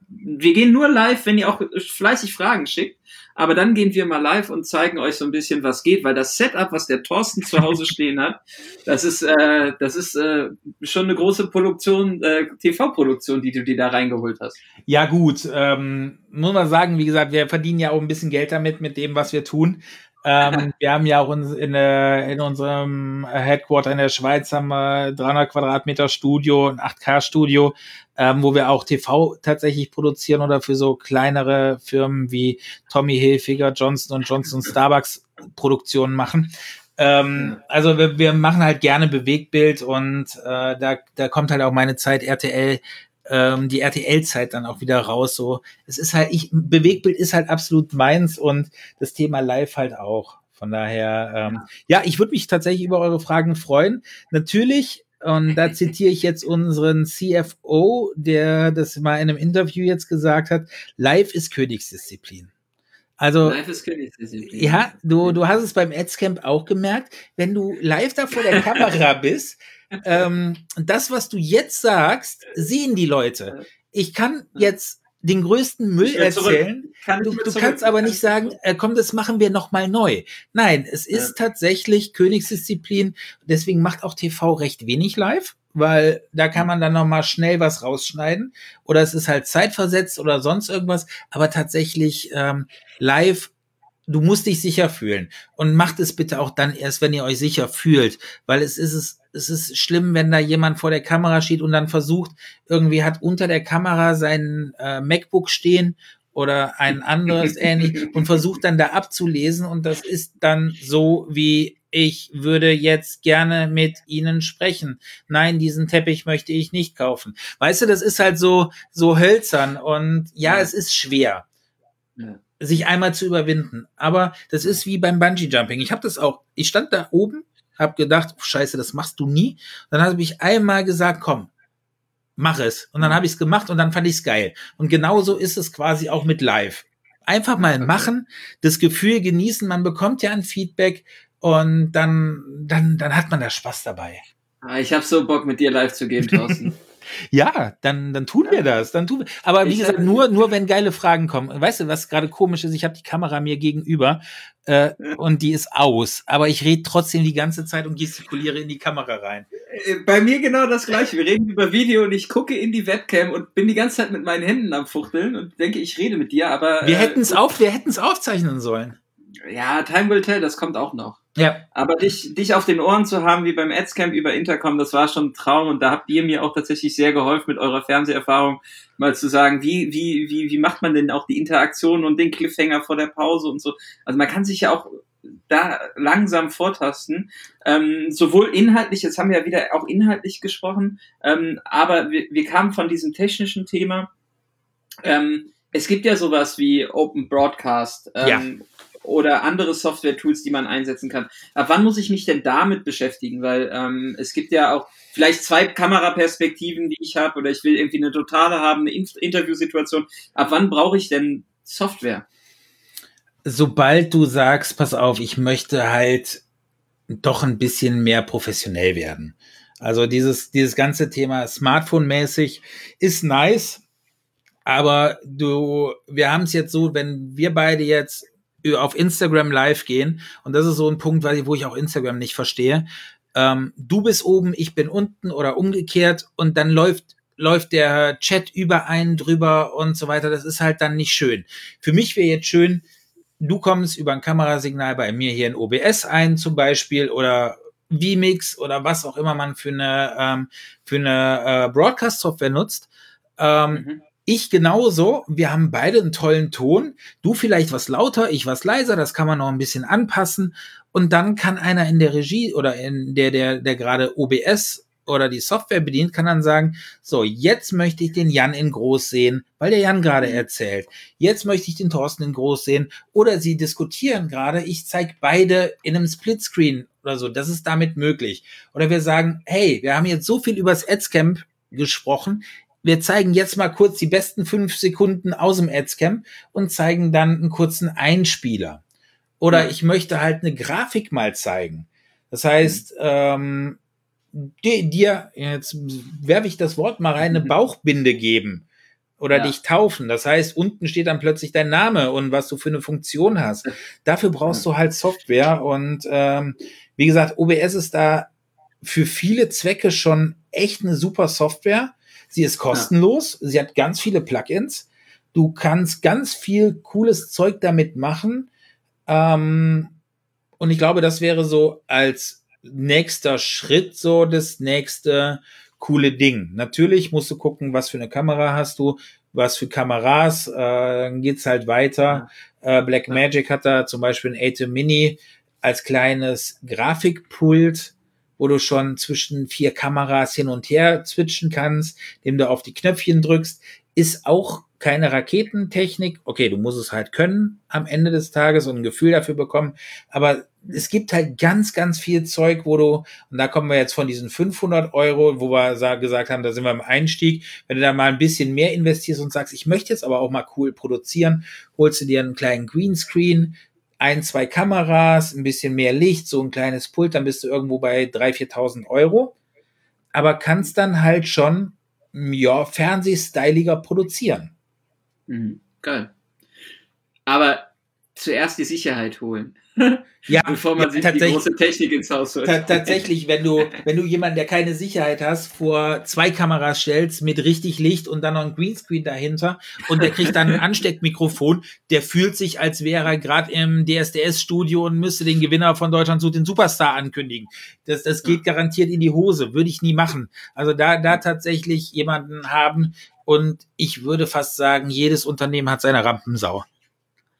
wir gehen nur live, wenn ihr auch fleißig Fragen schickt. Aber dann gehen wir mal live und zeigen euch so ein bisschen, was geht, weil das Setup, was der Thorsten zu Hause stehen hat, [LAUGHS] das ist, äh, das ist äh, schon eine große Produktion, äh, TV-Produktion, die du dir da reingeholt hast. Ja, gut. Ähm, muss man sagen, wie gesagt, wir verdienen ja auch ein bisschen Geld damit, mit dem, was wir tun. Ähm, wir haben ja auch uns in, äh, in unserem Headquarter in der Schweiz haben wir 300 Quadratmeter Studio, ein 8K-Studio, ähm, wo wir auch TV tatsächlich produzieren oder für so kleinere Firmen wie Tommy Hilfiger, Johnson Johnson, Starbucks Produktionen machen. Ähm, also wir, wir machen halt gerne Bewegtbild und äh, da, da kommt halt auch meine Zeit RTL ähm, die RTL-Zeit dann auch wieder raus. So, es ist halt, ich, Bewegtbild ist halt absolut meins und das Thema Live halt auch. Von daher, ähm, ja, ich würde mich tatsächlich über eure Fragen freuen. Natürlich, und da zitiere ich jetzt unseren CFO, der das mal in einem Interview jetzt gesagt hat, Live ist Königsdisziplin. Also, Live ist Königsdisziplin. ja, du, du hast es beim Adscamp auch gemerkt, wenn du live da vor der [LAUGHS] Kamera bist, ähm, das, was du jetzt sagst, sehen die Leute. Ich kann jetzt den größten Müll erzählen. Kann Du, du kannst aber nicht ich sagen, äh, komm, das machen wir noch mal neu. Nein, es ist tatsächlich Königsdisziplin. Deswegen macht auch TV recht wenig live, weil da kann man dann noch mal schnell was rausschneiden. Oder es ist halt zeitversetzt oder sonst irgendwas. Aber tatsächlich ähm, live, du musst dich sicher fühlen. Und macht es bitte auch dann erst, wenn ihr euch sicher fühlt. Weil es ist es, es ist schlimm, wenn da jemand vor der Kamera steht und dann versucht, irgendwie hat unter der Kamera sein äh, MacBook stehen oder ein anderes [LAUGHS] ähnlich und versucht dann da abzulesen und das ist dann so wie ich würde jetzt gerne mit Ihnen sprechen. Nein, diesen Teppich möchte ich nicht kaufen. Weißt du, das ist halt so, so hölzern und ja, ja. es ist schwer. Ja. sich einmal zu überwinden. Aber das ist wie beim Bungee Jumping. Ich habe das auch. Ich stand da oben, habe gedacht, Scheiße, das machst du nie. Dann habe ich einmal gesagt, komm, mach es. Und dann habe ich es gemacht und dann fand ich es geil. Und genauso ist es quasi auch mit Live. Einfach mal machen, das Gefühl genießen, man bekommt ja ein Feedback und dann, dann, dann hat man da Spaß dabei. Ah, ich habe so Bock, mit dir live zu gehen, Thorsten. [LAUGHS] Ja, dann, dann tun wir das. Dann tun wir. Aber wie gesagt, nur, nur wenn geile Fragen kommen. Weißt du, was gerade komisch ist? Ich habe die Kamera mir gegenüber äh, und die ist aus. Aber ich rede trotzdem die ganze Zeit und gestikuliere in die Kamera rein. Äh, bei mir genau das gleiche. Wir reden über Video und ich gucke in die Webcam und bin die ganze Zeit mit meinen Händen am Fuchteln und denke, ich rede mit dir, aber. Wir äh, hätten es auf, wir hätten es aufzeichnen sollen. Ja, Time will tell, das kommt auch noch. Ja. Aber dich, dich auf den Ohren zu haben, wie beim Adscamp über Intercom, das war schon ein Traum und da habt ihr mir auch tatsächlich sehr geholfen mit eurer Fernseherfahrung, mal zu sagen, wie, wie, wie, wie macht man denn auch die Interaktion und den Cliffhanger vor der Pause und so. Also man kann sich ja auch da langsam vortasten. Ähm, sowohl inhaltlich, jetzt haben wir ja wieder auch inhaltlich gesprochen, ähm, aber wir, wir kamen von diesem technischen Thema. Ähm, es gibt ja sowas wie Open Broadcast ähm, ja oder andere Software-Tools, die man einsetzen kann. Ab wann muss ich mich denn damit beschäftigen? Weil ähm, es gibt ja auch vielleicht zwei Kameraperspektiven, die ich habe, oder ich will irgendwie eine totale haben, eine In Interviewsituation. Ab wann brauche ich denn Software? Sobald du sagst, pass auf, ich möchte halt doch ein bisschen mehr professionell werden. Also dieses, dieses ganze Thema Smartphone-mäßig ist nice, aber du, wir haben es jetzt so, wenn wir beide jetzt auf Instagram live gehen. Und das ist so ein Punkt, wo ich auch Instagram nicht verstehe. Ähm, du bist oben, ich bin unten oder umgekehrt und dann läuft läuft der Chat über einen drüber und so weiter. Das ist halt dann nicht schön. Für mich wäre jetzt schön, du kommst über ein Kamerasignal bei mir hier in OBS ein zum Beispiel oder vMix oder was auch immer man für eine, ähm, für eine äh, Broadcast-Software nutzt. Ähm, mhm. Ich genauso. Wir haben beide einen tollen Ton. Du vielleicht was lauter, ich was leiser. Das kann man noch ein bisschen anpassen. Und dann kann einer in der Regie oder in der, der, der gerade OBS oder die Software bedient, kann dann sagen, so, jetzt möchte ich den Jan in groß sehen, weil der Jan gerade erzählt. Jetzt möchte ich den Thorsten in groß sehen. Oder sie diskutieren gerade, ich zeige beide in einem Splitscreen oder so. Das ist damit möglich. Oder wir sagen, hey, wir haben jetzt so viel übers Adscamp gesprochen wir zeigen jetzt mal kurz die besten fünf Sekunden aus dem Adscam und zeigen dann einen kurzen Einspieler. Oder ich möchte halt eine Grafik mal zeigen. Das heißt, ähm, dir, jetzt werfe ich das Wort mal rein, eine Bauchbinde geben oder ja. dich taufen. Das heißt, unten steht dann plötzlich dein Name und was du für eine Funktion hast. Dafür brauchst du halt Software und ähm, wie gesagt, OBS ist da für viele Zwecke schon echt eine super Software. Sie ist kostenlos. Ja. Sie hat ganz viele Plugins. Du kannst ganz viel cooles Zeug damit machen. Ähm, und ich glaube, das wäre so als nächster Schritt so das nächste coole Ding. Natürlich musst du gucken, was für eine Kamera hast du, was für Kameras, äh, dann geht's halt weiter. Ja. Äh, Black Magic hat da zum Beispiel ein Atem Mini als kleines Grafikpult wo du schon zwischen vier Kameras hin und her switchen kannst, indem du auf die Knöpfchen drückst, ist auch keine Raketentechnik. Okay, du musst es halt können am Ende des Tages und ein Gefühl dafür bekommen. Aber es gibt halt ganz, ganz viel Zeug, wo du, und da kommen wir jetzt von diesen 500 Euro, wo wir gesagt haben, da sind wir im Einstieg. Wenn du da mal ein bisschen mehr investierst und sagst, ich möchte jetzt aber auch mal cool produzieren, holst du dir einen kleinen Greenscreen, ein, zwei Kameras, ein bisschen mehr Licht, so ein kleines Pult, dann bist du irgendwo bei 3.000, 4.000 Euro. Aber kannst dann halt schon, ja, fernsehstyliger produzieren. Mhm, geil. Aber zuerst die Sicherheit holen. [LAUGHS] Ja, bevor man ja, sich die tatsächlich- große Technik ins Haus holt. Ta- Tatsächlich, wenn du, wenn du jemanden, der keine Sicherheit hast, vor zwei Kameras stellst mit richtig Licht und dann noch ein Greenscreen dahinter und der kriegt dann ein [LAUGHS] Ansteckmikrofon, der fühlt sich, als wäre er gerade im DSDS-Studio und müsste den Gewinner von Deutschland sucht den Superstar ankündigen. Das, das geht garantiert in die Hose, würde ich nie machen. Also da, da tatsächlich jemanden haben und ich würde fast sagen, jedes Unternehmen hat seine Rampensau.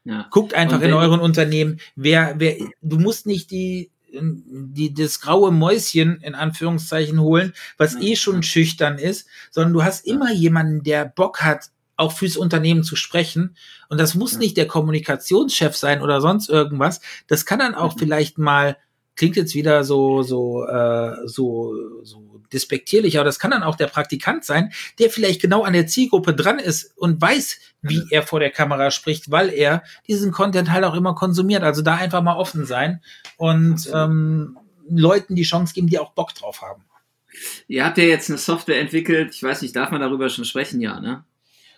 Ja. Guckt einfach Und in wenn- euren Unternehmen, wer, wer, du musst nicht die, die, das graue Mäuschen in Anführungszeichen holen, was eh schon schüchtern ist, sondern du hast immer jemanden, der Bock hat, auch fürs Unternehmen zu sprechen. Und das muss nicht der Kommunikationschef sein oder sonst irgendwas. Das kann dann auch vielleicht mal, klingt jetzt wieder so, so, äh, so, so despektierlich, aber das kann dann auch der Praktikant sein, der vielleicht genau an der Zielgruppe dran ist und weiß, wie er vor der Kamera spricht, weil er diesen Content halt auch immer konsumiert. Also da einfach mal offen sein und ähm, Leuten die Chance geben, die auch Bock drauf haben. Ihr habt ja jetzt eine Software entwickelt, ich weiß nicht, darf man darüber schon sprechen? Ja, ne?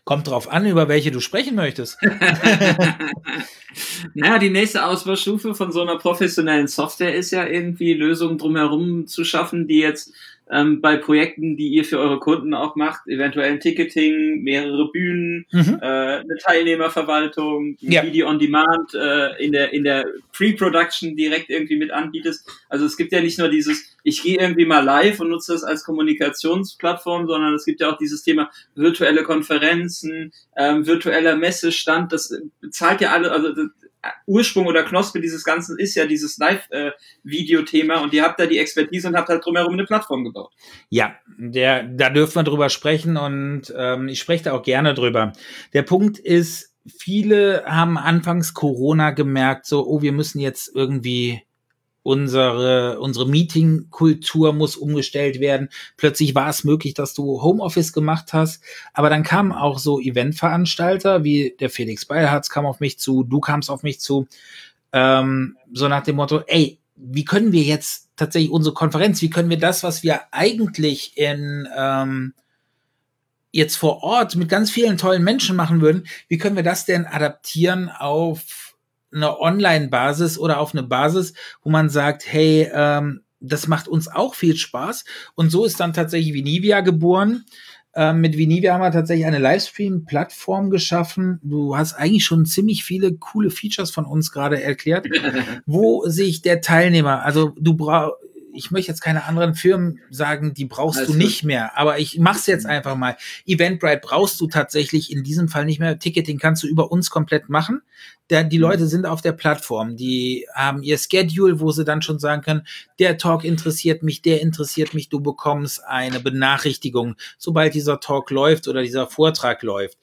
Kommt drauf an, über welche du sprechen möchtest. [LAUGHS] naja, die nächste Ausbaustufe von so einer professionellen Software ist ja irgendwie Lösungen drumherum zu schaffen, die jetzt ähm, bei Projekten, die ihr für eure Kunden auch macht, eventuell ein Ticketing, mehrere Bühnen, Mhm. äh, eine Teilnehmerverwaltung, Ja. Video on Demand äh, in der in der Pre-Production direkt irgendwie mit anbietest. Also es gibt ja nicht nur dieses, ich gehe irgendwie mal live und nutze das als Kommunikationsplattform, sondern es gibt ja auch dieses Thema virtuelle Konferenzen, ähm, virtueller Messestand. Das bezahlt ja alle, also das, Ursprung oder Knospe dieses Ganzen ist ja dieses Live-Video-Thema und ihr habt da die Expertise und habt halt drumherum eine Plattform gebaut. Ja, der, da dürfen wir drüber sprechen und ähm, ich spreche da auch gerne drüber. Der Punkt ist, viele haben anfangs Corona gemerkt, so, oh, wir müssen jetzt irgendwie unsere, unsere Meeting-Kultur muss umgestellt werden. Plötzlich war es möglich, dass du Homeoffice gemacht hast, aber dann kamen auch so Eventveranstalter wie der Felix Beilharz kam auf mich zu, du kamst auf mich zu, ähm, so nach dem Motto, ey, wie können wir jetzt tatsächlich unsere Konferenz, wie können wir das, was wir eigentlich in ähm, jetzt vor Ort mit ganz vielen tollen Menschen machen würden, wie können wir das denn adaptieren auf eine Online-Basis oder auf eine Basis, wo man sagt, hey, ähm, das macht uns auch viel Spaß. Und so ist dann tatsächlich Vinivia geboren. Ähm, mit Vinivia haben wir tatsächlich eine Livestream-Plattform geschaffen. Du hast eigentlich schon ziemlich viele coole Features von uns gerade erklärt [LAUGHS] wo sich der Teilnehmer, also du brauchst, ich möchte jetzt keine anderen Firmen sagen, die brauchst Alles du nicht mehr, aber ich mach's jetzt einfach mal. Eventbrite brauchst du tatsächlich in diesem Fall nicht mehr. Ticketing kannst du über uns komplett machen. Der, die Mhm. Leute sind auf der Plattform, die haben ihr Schedule, wo sie dann schon sagen können, der Talk interessiert mich, der interessiert mich, du bekommst eine Benachrichtigung, sobald dieser Talk läuft oder dieser Vortrag läuft.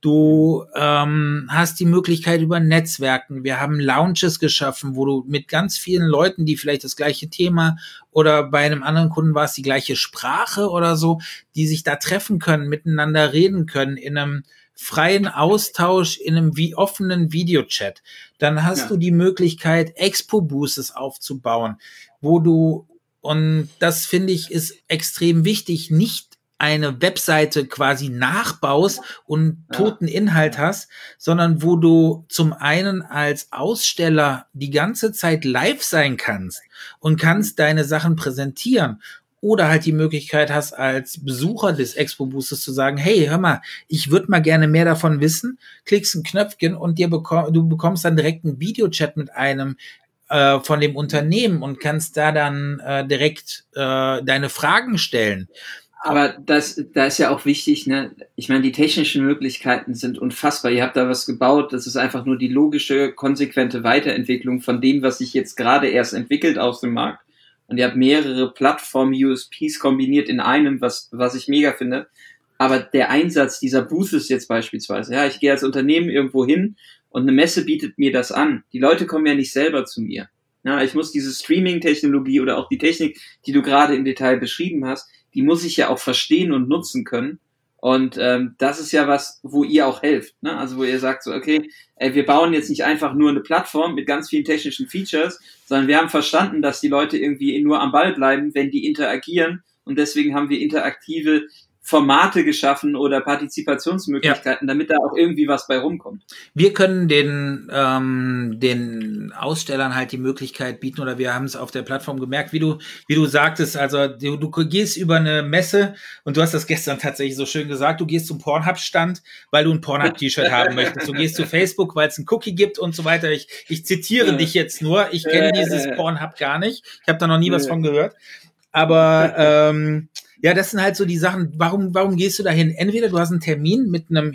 Du ähm, hast die Möglichkeit über Netzwerken. Wir haben Lounges geschaffen, wo du mit ganz vielen Leuten, die vielleicht das gleiche Thema oder bei einem anderen Kunden war es die gleiche Sprache oder so, die sich da treffen können, miteinander reden können in einem freien Austausch, in einem wie offenen Videochat. Dann hast Ja. du die Möglichkeit, Expo-Boosters aufzubauen, wo du, und das finde ich ist extrem wichtig, nicht eine Webseite quasi nachbaust und Ja. toten Inhalt hast, sondern wo du zum einen als Aussteller die ganze Zeit live sein kannst und kannst deine Sachen präsentieren oder halt die Möglichkeit hast, als Besucher des Expo Boosters zu sagen, hey, hör mal, ich würde mal gerne mehr davon wissen, klickst ein Knöpfchen und dir bekomm, du bekommst dann direkt einen Videochat mit einem äh, von dem Unternehmen und kannst da dann äh, direkt äh, deine Fragen stellen. Aber das, da ist ja auch wichtig, ne? Ich meine, die technischen Möglichkeiten sind unfassbar. Ihr habt da was gebaut. Das ist einfach nur die logische, konsequente Weiterentwicklung von dem, was sich jetzt gerade erst entwickelt aus dem Markt. Und ihr habt mehrere Plattform-USPs kombiniert in einem, was, was ich mega finde. Aber der Einsatz dieser Booths jetzt beispielsweise, ja, ich gehe als Unternehmen irgendwo hin und eine Messe bietet mir das an. Die Leute kommen ja nicht selber zu mir. Ja, ich muss diese Streaming-Technologie oder auch die Technik, die du gerade im Detail beschrieben hast, die muss ich ja auch verstehen und nutzen können. Und ähm, das ist ja was, wo ihr auch helft. Ne? Also wo ihr sagt so, okay, ey, wir bauen jetzt nicht einfach nur eine Plattform mit ganz vielen technischen Features, sondern wir haben verstanden, dass die Leute irgendwie nur am Ball bleiben, wenn die interagieren. Und deswegen haben wir interaktive Formate geschaffen oder Partizipationsmöglichkeiten, ja. damit da auch irgendwie was bei rumkommt. Wir können den, ähm, den Ausstellern halt die Möglichkeit bieten oder wir haben es auf der Plattform gemerkt, wie du, wie du sagtest, also du, du gehst über eine Messe und du hast das [LAUGHS] gestern tatsächlich so schön gesagt, du gehst zum Pornhub-Stand, weil du ein Pornhub-T-Shirt haben möchtest. Du gehst zu [LAUGHS] Facebook, weil es ein Cookie gibt und so weiter. Ich, ich zitiere ja. dich jetzt nur. Ich kenne dieses Pornhub gar nicht. Ich habe da noch nie was von gehört. Aber ähm, [LAUGHS] ja, das sind halt so die Sachen. Warum, warum gehst du dahin? Entweder du hast einen Termin mit einem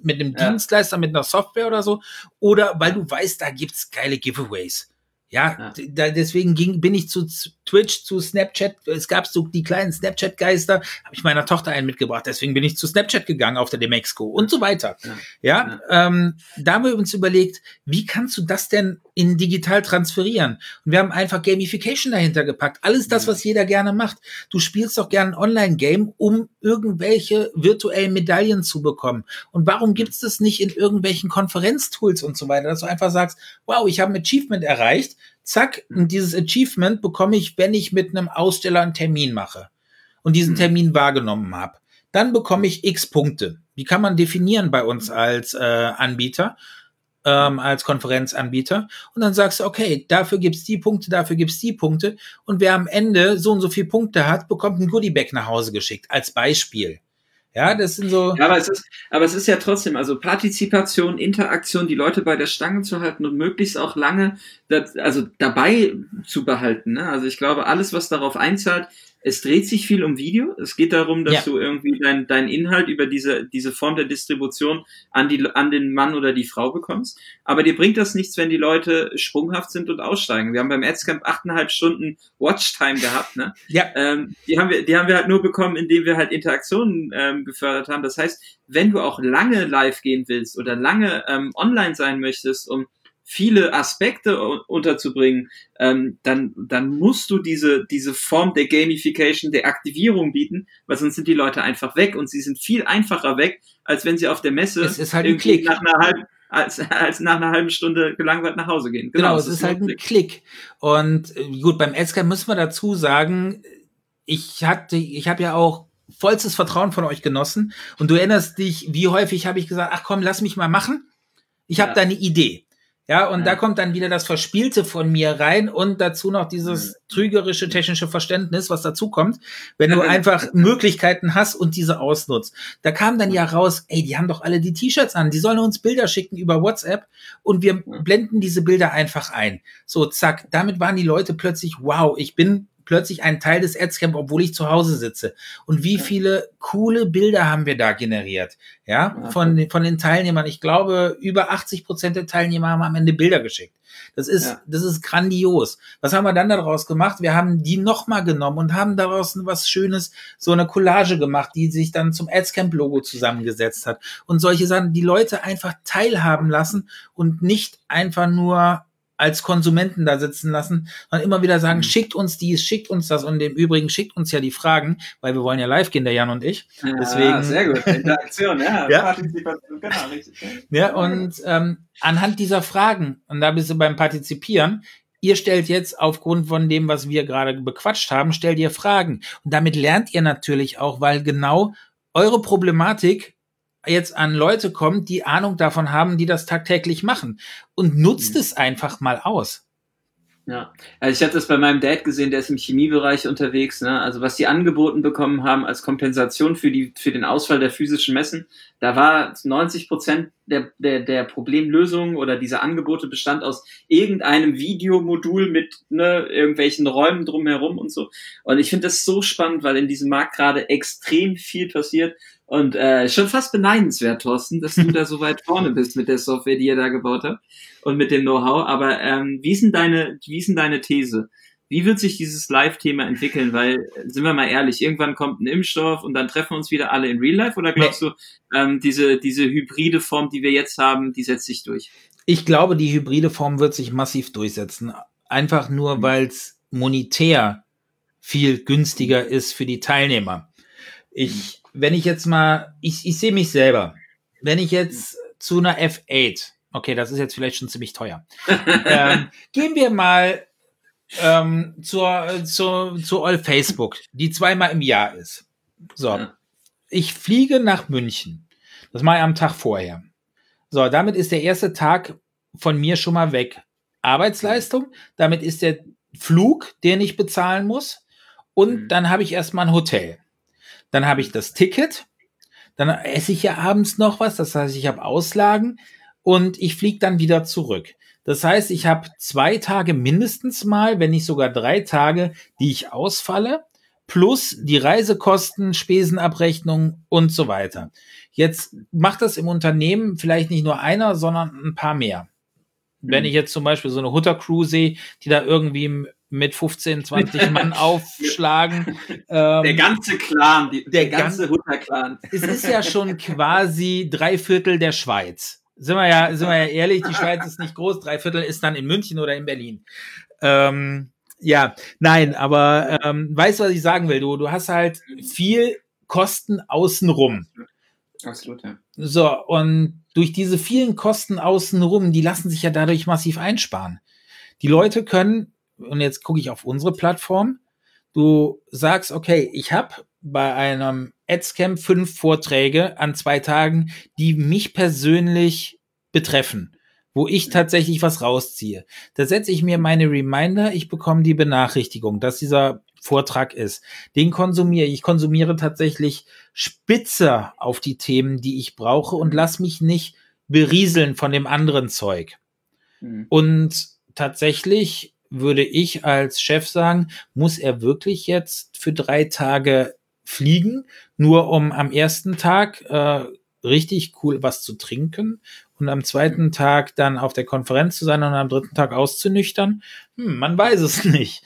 mit einem ja. Dienstleister, mit einer Software oder so, oder weil du weißt, da gibt's geile Giveaways. Ja, ja. Da, deswegen ging, bin ich zu Twitch, zu Snapchat. Es gab so die kleinen Snapchat-Geister, habe ich meiner Tochter einen mitgebracht. Deswegen bin ich zu Snapchat gegangen auf der Demexco und so weiter. Ja, ja. Ähm, da haben wir uns überlegt, wie kannst du das denn in digital transferieren? Und wir haben einfach Gamification dahinter gepackt. Alles das, was jeder gerne macht. Du spielst doch gerne ein Online-Game, um irgendwelche virtuellen Medaillen zu bekommen. Und warum gibt es das nicht in irgendwelchen Konferenztools und so weiter, dass du einfach sagst, wow, ich habe ein Achievement erreicht zack, und dieses Achievement bekomme ich, wenn ich mit einem Aussteller einen Termin mache und diesen mhm. Termin wahrgenommen habe. Dann bekomme ich x Punkte. Die kann man definieren bei uns als äh, Anbieter, ähm, als Konferenzanbieter. Und dann sagst du, okay, dafür gibt's die Punkte, dafür gibt's die Punkte. Und wer am Ende so und so viele Punkte hat, bekommt ein Goodiebag nach Hause geschickt, als Beispiel. Ja, das sind so. Ja, aber es ist, aber es ist ja trotzdem, also Partizipation, Interaktion, die Leute bei der Stange zu halten und möglichst auch lange, das, also dabei zu behalten. Ne? Also ich glaube, alles, was darauf einzahlt, es dreht sich viel um Video. Es geht darum, dass ja. du irgendwie deinen dein Inhalt über diese, diese Form der Distribution an, die, an den Mann oder die Frau bekommst. Aber dir bringt das nichts, wenn die Leute sprunghaft sind und aussteigen. Wir haben beim Adscamp achteinhalb Stunden Watchtime gehabt. Ne? [LAUGHS] Ja. Ähm, die, haben wir, die haben wir halt nur bekommen, indem wir halt Interaktionen ähm, gefördert haben. Das heißt, wenn du auch lange live gehen willst oder lange ähm, online sein möchtest, um viele Aspekte unterzubringen, ähm, dann, dann musst du diese, diese Form der Gamification, der Aktivierung bieten, weil sonst sind die Leute einfach weg und sie sind viel einfacher weg, als wenn sie auf der Messe es ist halt ein Klick. nach einer halben als, als nach einer halben Stunde gelangweilt nach Hause gehen. Genau, genau es ist, ist halt ein Klick. Klick. Und äh, gut, beim Edscan müssen wir dazu sagen, ich hatte, ich habe ja auch vollstes Vertrauen von euch genossen und du erinnerst dich, wie häufig habe ich gesagt, ach komm, lass mich mal machen. Ich habe ja. da eine Idee. Ja, und ja. da kommt dann wieder das Verspielte von mir rein und dazu noch dieses trügerische technische Verständnis, was dazu kommt, wenn du [LAUGHS] einfach Möglichkeiten hast und diese ausnutzt. Da kam dann ja raus, ey, die haben doch alle die T-Shirts an, die sollen uns Bilder schicken über WhatsApp und wir blenden diese Bilder einfach ein. So, zack, damit waren die Leute plötzlich, wow, ich bin plötzlich ein Teil des Adscamp, obwohl ich zu Hause sitze. Und wie viele coole Bilder haben wir da generiert? Ja, von, von den Teilnehmern. Ich glaube, über 80 Prozent der Teilnehmer haben am Ende Bilder geschickt. Das ist, ja. das ist grandios. Was haben wir dann daraus gemacht? Wir haben die nochmal genommen und haben daraus was Schönes, so eine Collage gemacht, die sich dann zum Adscamp-Logo zusammengesetzt hat. Und solche Sachen, die Leute einfach teilhaben lassen und nicht einfach nur als Konsumenten da sitzen lassen, sondern immer wieder sagen, mhm. schickt uns dies, schickt uns das und im Übrigen schickt uns ja die Fragen, weil wir wollen ja live gehen, der Jan und ich. Ja, Deswegen, sehr gut, [LAUGHS] Interaktion, ja, ja. Partizipation, genau, richtig. Ja, und ähm, anhand dieser Fragen, und da bist du beim Partizipieren, ihr stellt jetzt aufgrund von dem, was wir gerade bequatscht haben, stellt ihr Fragen. Und damit lernt ihr natürlich auch, weil genau eure Problematik jetzt an Leute kommt, die Ahnung davon haben, die das tagtäglich machen. Und nutzt mhm. es einfach mal aus. Ja, also ich hatte das bei meinem Dad gesehen, der ist im Chemiebereich unterwegs. Ne? Also was die angeboten bekommen haben als Kompensation für die für den Ausfall der physischen Messen, da war 90 Prozent der, der der Problemlösung oder dieser Angebote bestand aus irgendeinem Videomodul mit ne, irgendwelchen Räumen drumherum und so. Und ich finde das so spannend, weil in diesem Markt gerade extrem viel passiert und äh, schon fast beneidenswert, Thorsten, dass du da so [LAUGHS] weit vorne bist mit der Software, die ihr da gebaut habt und mit dem Know-how. Aber ähm, wie ist denn deine, wie ist denn deine These? Wie wird sich dieses Live-Thema entwickeln? Weil, sind wir mal ehrlich, irgendwann kommt ein Impfstoff und dann treffen wir uns wieder alle in Real Life? Oder glaubst du, ähm, diese, diese hybride Form, die wir jetzt haben, die setzt sich durch? Ich glaube, die hybride Form wird sich massiv durchsetzen. Einfach nur, mhm. weil es monetär viel günstiger ist für die Teilnehmer. Ich wenn ich jetzt mal, ich, ich sehe mich selber, wenn ich jetzt zu einer F8, okay, das ist jetzt vielleicht schon ziemlich teuer, [LAUGHS] ähm, gehen wir mal ähm, zur, zur, zur All Facebook, die zweimal im Jahr ist. So. ich fliege nach München. Das mache ich am Tag vorher. So, damit ist der erste Tag von mir schon mal weg. Arbeitsleistung, damit ist der Flug, den ich bezahlen muss. Und mhm. dann habe ich erstmal ein Hotel. Dann habe ich das Ticket. Dann esse ich ja abends noch was. Das heißt, ich habe Auslagen und ich fliege dann wieder zurück. Das heißt, ich habe zwei Tage mindestens mal, wenn nicht sogar drei Tage, die ich ausfalle, plus die Reisekosten, Spesenabrechnung und so weiter. Jetzt macht das im Unternehmen vielleicht nicht nur einer, sondern ein paar mehr. Wenn mhm. ich jetzt zum Beispiel so eine Hutter Crew sehe, die da irgendwie mit 15, 20 [LAUGHS] Mann aufschlagen. Ähm, der ganze Clan, die, der, der ganze Hutter Clan. Es ist ja schon quasi drei Viertel der Schweiz. Sind wir ja, sind wir ja ehrlich, die Schweiz ist nicht groß, drei Viertel ist dann in München oder in Berlin. Ähm, ja, nein, aber ähm, weißt du, was ich sagen will? Du, du hast halt viel Kosten außenrum. Absolut, ja. So, und durch diese vielen Kosten außenrum, die lassen sich ja dadurch massiv einsparen. Die Leute können, und jetzt gucke ich auf unsere Plattform, du sagst, okay, ich habe bei einem Adscamp fünf Vorträge an zwei Tagen, die mich persönlich betreffen, wo ich tatsächlich was rausziehe. Da setze ich mir meine Reminder, ich bekomme die Benachrichtigung, dass dieser Vortrag ist. Den konsumiere ich. konsumiere tatsächlich spitzer auf die Themen, die ich brauche und lass mich nicht berieseln von dem anderen Zeug. Mhm. Und tatsächlich würde ich als Chef sagen, muss er wirklich jetzt für drei Tage fliegen, nur um am ersten Tag äh, richtig cool was zu trinken und am zweiten Tag dann auf der Konferenz zu sein und am dritten Tag auszunüchtern? Hm, man weiß es nicht.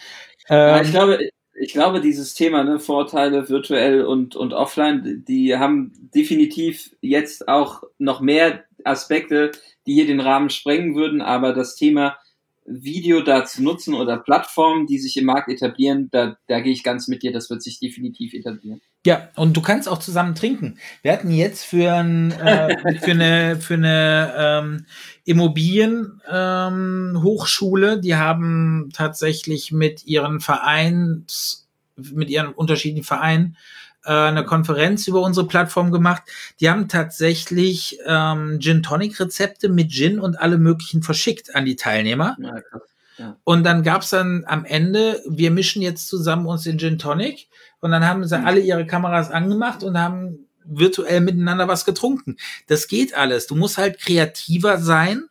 Ähm, ich glaube, ich glaube, dieses Thema, ne, Vorteile virtuell und, und offline, die haben definitiv jetzt auch noch mehr Aspekte, die hier den Rahmen sprengen würden, aber das Thema Video da zu nutzen oder Plattformen, die sich im Markt etablieren, da, da gehe ich ganz mit dir, das wird sich definitiv etablieren. Ja, und du kannst auch zusammen trinken. Wir hatten jetzt für, ein, äh, [LAUGHS] für eine, für eine ähm, Immobilienhochschule, ähm, die haben tatsächlich mit ihren Vereins, mit ihren unterschiedlichen Vereinen äh, eine Konferenz über unsere Plattform gemacht. Die haben tatsächlich ähm, Gin Tonic Rezepte mit Gin und alle möglichen verschickt an die Teilnehmer. Ja, ja. Und dann gab's dann am Ende, wir mischen jetzt zusammen uns den Gin Tonic und dann haben sie mhm. alle ihre Kameras angemacht und haben virtuell miteinander was getrunken. Das geht alles. Du musst halt kreativer sein,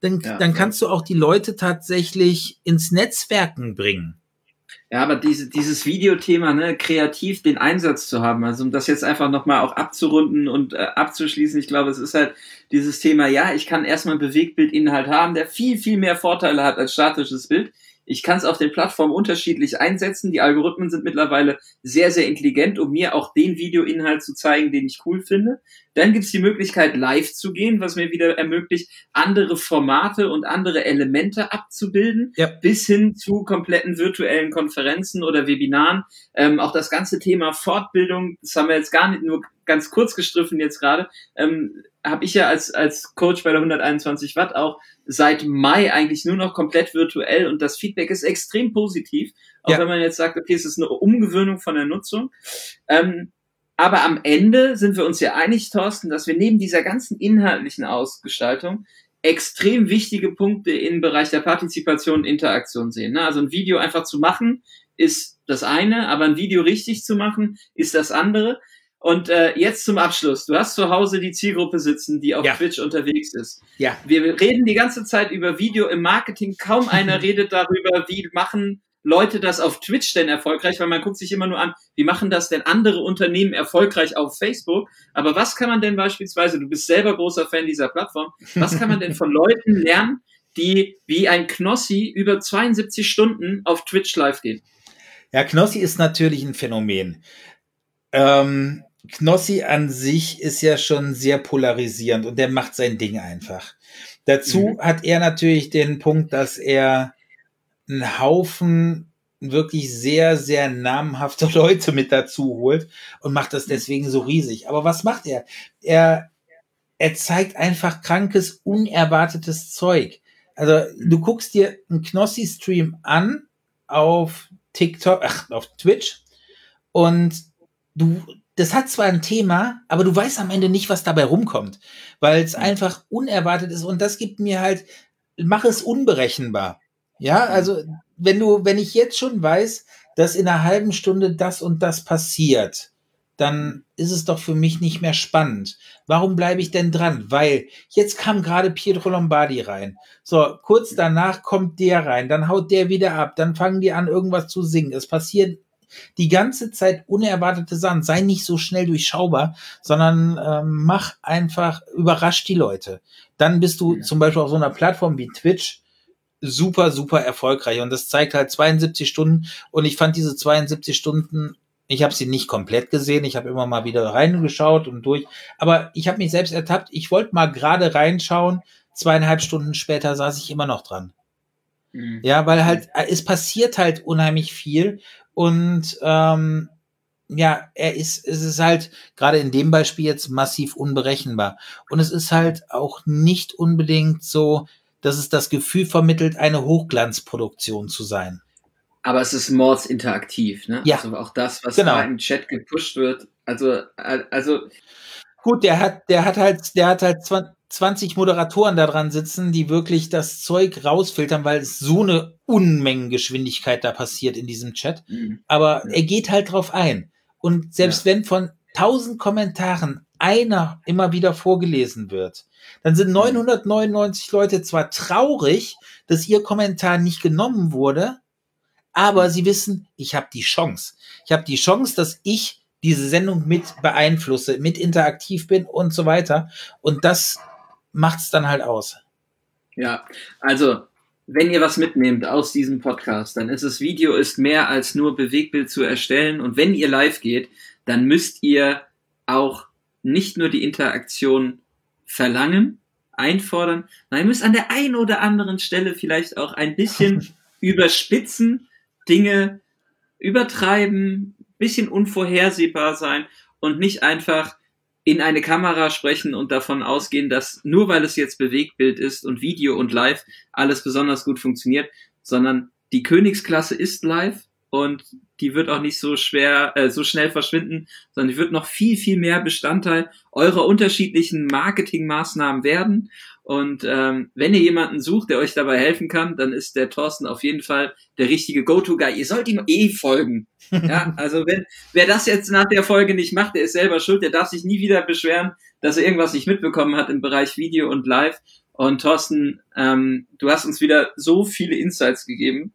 dann, ja, dann kannst du auch die Leute tatsächlich ins Netzwerken bringen. Ja, aber diese, dieses Videothema, ne, kreativ den Einsatz zu haben, also um das jetzt einfach nochmal auch abzurunden und äh, abzuschließen, ich glaube, es ist halt dieses Thema, ja, ich kann erstmal Bewegtbildinhalt haben, der viel, viel mehr Vorteile hat als statisches Bild. Ich kann es auf den Plattformen unterschiedlich einsetzen. Die Algorithmen sind mittlerweile sehr, sehr intelligent, um mir auch den Videoinhalt zu zeigen, den ich cool finde. Dann gibt's die Möglichkeit, live zu gehen, was mir wieder ermöglicht, andere Formate und andere Elemente abzubilden, ja. bis hin zu kompletten virtuellen Konferenzen oder Webinaren. Ähm, auch das ganze Thema Fortbildung, das haben wir jetzt gar nicht nur ganz kurz gestriffen jetzt gerade, ähm, habe ich ja als, als Coach bei der 121 Watt auch seit Mai eigentlich nur noch komplett virtuell und das Feedback ist extrem positiv, auch ja. wenn man jetzt sagt, okay, es ist eine Umgewöhnung von der Nutzung. Ähm, aber am Ende sind wir uns ja einig, Thorsten, dass wir neben dieser ganzen inhaltlichen Ausgestaltung extrem wichtige Punkte im Bereich der Partizipation und Interaktion sehen. Ne? Also ein Video einfach zu machen ist das eine, aber ein Video richtig zu machen ist das andere. Und äh, jetzt zum Abschluss. Du hast zu Hause die Zielgruppe sitzen, die auf ja. Twitch unterwegs ist. Ja. Wir reden die ganze Zeit über Video im Marketing. Kaum [LAUGHS] einer redet darüber, wie machen Leute das auf Twitch denn erfolgreich, weil man guckt sich immer nur an, wie machen das denn andere Unternehmen erfolgreich auf Facebook. Aber was kann man denn beispielsweise, du bist selber großer Fan dieser Plattform, was kann man denn von [LAUGHS] Leuten lernen, die wie ein Knossi über 72 Stunden auf Twitch live gehen? Ja, Knossi ist natürlich ein Phänomen. Ähm, Knossi an sich ist ja schon sehr polarisierend und der macht sein Ding einfach. Dazu mhm. hat er natürlich den Punkt, dass er einen Haufen wirklich sehr, sehr namhafte [LAUGHS] Leute mit dazu holt und macht das deswegen so riesig. Aber was macht er? Er, er zeigt einfach krankes, unerwartetes Zeug. Also du guckst dir einen Knossi-Stream an auf TikTok, ach, auf Twitch und du, das hat zwar ein Thema, aber du weißt am Ende nicht, was dabei rumkommt, weil es einfach unerwartet ist und das gibt mir halt, mach es unberechenbar. Ja, also wenn du, wenn ich jetzt schon weiß, dass in einer halben Stunde das und das passiert, dann ist es doch für mich nicht mehr spannend. Warum bleibe ich denn dran? Weil jetzt kam gerade Pietro Lombardi rein. So, kurz danach kommt der rein, dann haut der wieder ab, dann fangen die an, irgendwas zu singen. Es passiert die ganze Zeit unerwartete Sachen. Sei nicht so schnell durchschaubar, sondern ähm, mach einfach, überrasch die Leute. Dann bist du zum Beispiel auf so einer Plattform wie Twitch super, super erfolgreich. Und das zeigt halt 72 Stunden. Und ich fand diese 72 Stunden ich habe sie nicht komplett gesehen. Ich habe immer mal wieder reingeschaut und durch. Aber ich habe mich selbst ertappt. Ich wollte mal gerade reinschauen. Zweieinhalb Stunden später saß ich immer noch dran. Mhm. Ja, weil halt, es passiert halt unheimlich viel. Und ähm, ja, er ist, es ist halt gerade in dem Beispiel jetzt massiv unberechenbar. Und es ist halt auch nicht unbedingt so, dass es das Gefühl vermittelt, eine Hochglanzproduktion zu sein aber es ist Mords interaktiv, ne? Ja. Also auch das, was genau. da im Chat gepusht wird. Also, also. Gut, der hat, der hat halt, der hat halt 20 Moderatoren da dran sitzen, die wirklich das Zeug rausfiltern, weil es so eine Unmengengeschwindigkeit da passiert in diesem Chat. Mhm. Aber er geht halt drauf ein. Und selbst ja. wenn von 1000 Kommentaren einer immer wieder vorgelesen wird, dann sind 999 mhm. Leute zwar traurig, dass ihr Kommentar nicht genommen wurde, aber sie wissen, ich habe die Chance. Ich habe die Chance, dass ich diese Sendung mit beeinflusse, mit interaktiv bin und so weiter. Und das macht's dann halt aus. Ja, also wenn ihr was mitnehmt aus diesem Podcast, dann ist es Video ist mehr als nur Bewegbild zu erstellen. Und wenn ihr live geht, dann müsst ihr auch nicht nur die Interaktion verlangen, einfordern, nein, ihr müsst an der einen oder anderen Stelle vielleicht auch ein bisschen [LAUGHS] überspitzen, Dinge übertreiben, bisschen unvorhersehbar sein und nicht einfach in eine Kamera sprechen und davon ausgehen, dass nur weil es jetzt Bewegtbild ist und Video und Live alles besonders gut funktioniert, sondern die Königsklasse ist live und die wird auch nicht so schwer, äh, so schnell verschwinden, sondern die wird noch viel, viel mehr Bestandteil eurer unterschiedlichen Marketingmaßnahmen werden. Und ähm, wenn ihr jemanden sucht, der euch dabei helfen kann, dann ist der Thorsten auf jeden Fall der richtige Go-To-Guy. Ihr sollt ihm eh folgen. [LAUGHS] Ja, also wenn wer das jetzt nach der Folge nicht macht, der ist selber schuld. Der darf sich nie wieder beschweren, dass er irgendwas nicht mitbekommen hat im Bereich Video und Live. Und Thorsten, ähm, du hast uns wieder so viele Insights gegeben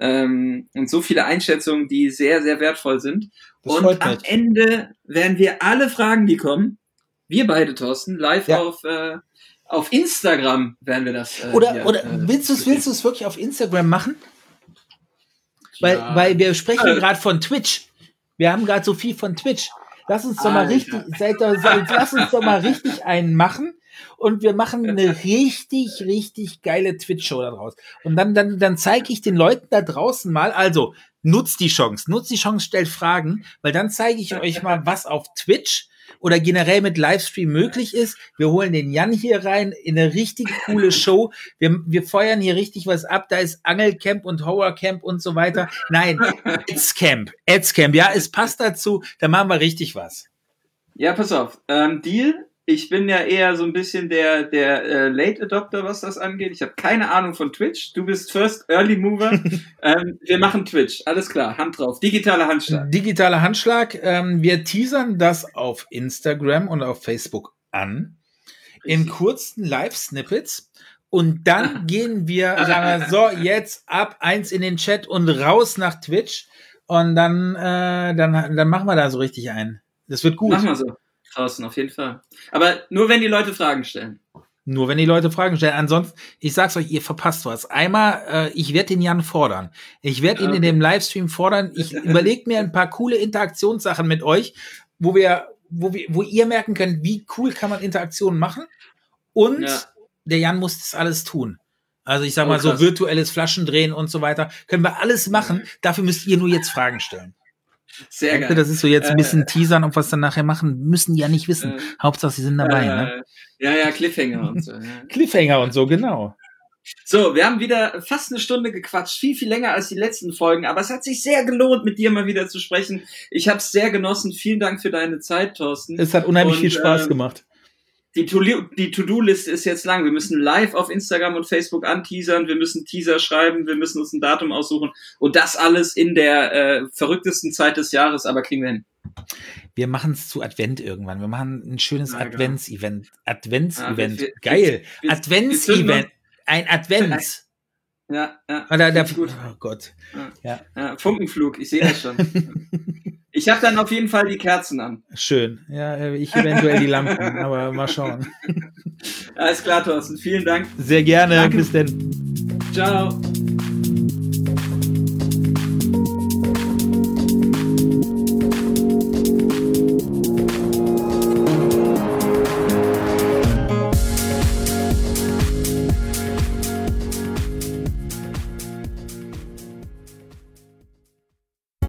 ähm, und so viele Einschätzungen, die sehr, sehr wertvoll sind. Das und am Ende werden wir alle Fragen, die kommen, wir beide, Thorsten, live ja. auf, äh, auf Instagram werden wir das. Äh, oder hier, oder äh, willst du es willst du es wirklich auf Instagram machen? Weil, ja. weil wir sprechen äh. gerade von Twitch. Wir haben gerade so viel von Twitch. Lass uns doch mal richtig, seid doch, seid, lass uns doch mal richtig einen machen und wir machen eine richtig, richtig geile Twitch-Show daraus. Und dann, dann, dann zeige ich den Leuten da draußen mal, also nutzt die Chance, nutzt die Chance, stellt Fragen, weil dann zeige ich euch mal, was auf Twitch oder generell mit Livestream möglich ist. Wir holen den Jan hier rein in eine richtig coole [LAUGHS] Show. Wir, wir feuern hier richtig was ab. Da ist Angelcamp und Horrorcamp und so weiter. Nein, [LAUGHS] Adscamp. Adscamp. Ja, es passt dazu. Da machen wir richtig was. Ja, pass auf. Ähm, Deal ich bin ja eher so ein bisschen der, der äh, Late Adopter, was das angeht. Ich habe keine Ahnung von Twitch. Du bist First Early Mover. [LAUGHS] ähm, wir machen Twitch. Alles klar, Hand drauf. Digitaler Handschlag. Digitaler Handschlag. Ähm, wir teasern das auf Instagram und auf Facebook an. In kurzen Live-Snippets. Und dann [LAUGHS] gehen wir, sagen wir, so, jetzt ab eins in den Chat und raus nach Twitch. Und dann, äh, dann, dann machen wir da so richtig ein. Das wird gut. Machen wir so draußen, auf jeden Fall. Aber nur wenn die Leute Fragen stellen. Nur wenn die Leute Fragen stellen. Ansonsten, ich sag's euch, ihr verpasst was. Einmal, äh, ich werde den Jan fordern. Ich werde ihn okay. in dem Livestream fordern. Ich überlege mir ein paar coole Interaktionssachen mit euch, wo wir, wo wir, wo ihr merken könnt, wie cool kann man Interaktionen machen. Und ja. der Jan muss das alles tun. Also ich sag mal oh, so virtuelles Flaschendrehen und so weiter. Können wir alles machen. Dafür müsst ihr nur jetzt Fragen stellen. Sehr geil. Das ist so jetzt ein bisschen äh, teasern und was dann nachher machen, müssen die ja nicht wissen. Äh, Hauptsache, sie sind dabei. Äh, ne? Ja, ja, Cliffhanger und so. Ja. [LAUGHS] Cliffhanger und so, genau. So, wir haben wieder fast eine Stunde gequatscht, viel, viel länger als die letzten Folgen, aber es hat sich sehr gelohnt, mit dir mal wieder zu sprechen. Ich habe es sehr genossen. Vielen Dank für deine Zeit, Thorsten. Es hat unheimlich Und, viel Spaß ähm, gemacht. Die To-Do-Liste ist jetzt lang. Wir müssen live auf Instagram und Facebook anteasern. Wir müssen Teaser schreiben. Wir müssen uns ein Datum aussuchen. Und das alles in der äh, verrücktesten Zeit des Jahres, aber kriegen wir hin. Wir machen es zu Advent irgendwann. Wir machen ein schönes ja, Advents-Event. Advents-Event. Ja, Geil. Advents-Event. Ein Advents. Ja, ja. Oder der. Oh Gott. Ja. ja. Funkenflug, ich sehe das schon. [LAUGHS] ich habe dann auf jeden Fall die Kerzen an. Schön. Ja, ich eventuell die Lampen, [LAUGHS] aber mal schauen. Alles klar, Thorsten. Vielen Dank. Sehr gerne. Danke. Bis denn. Ciao.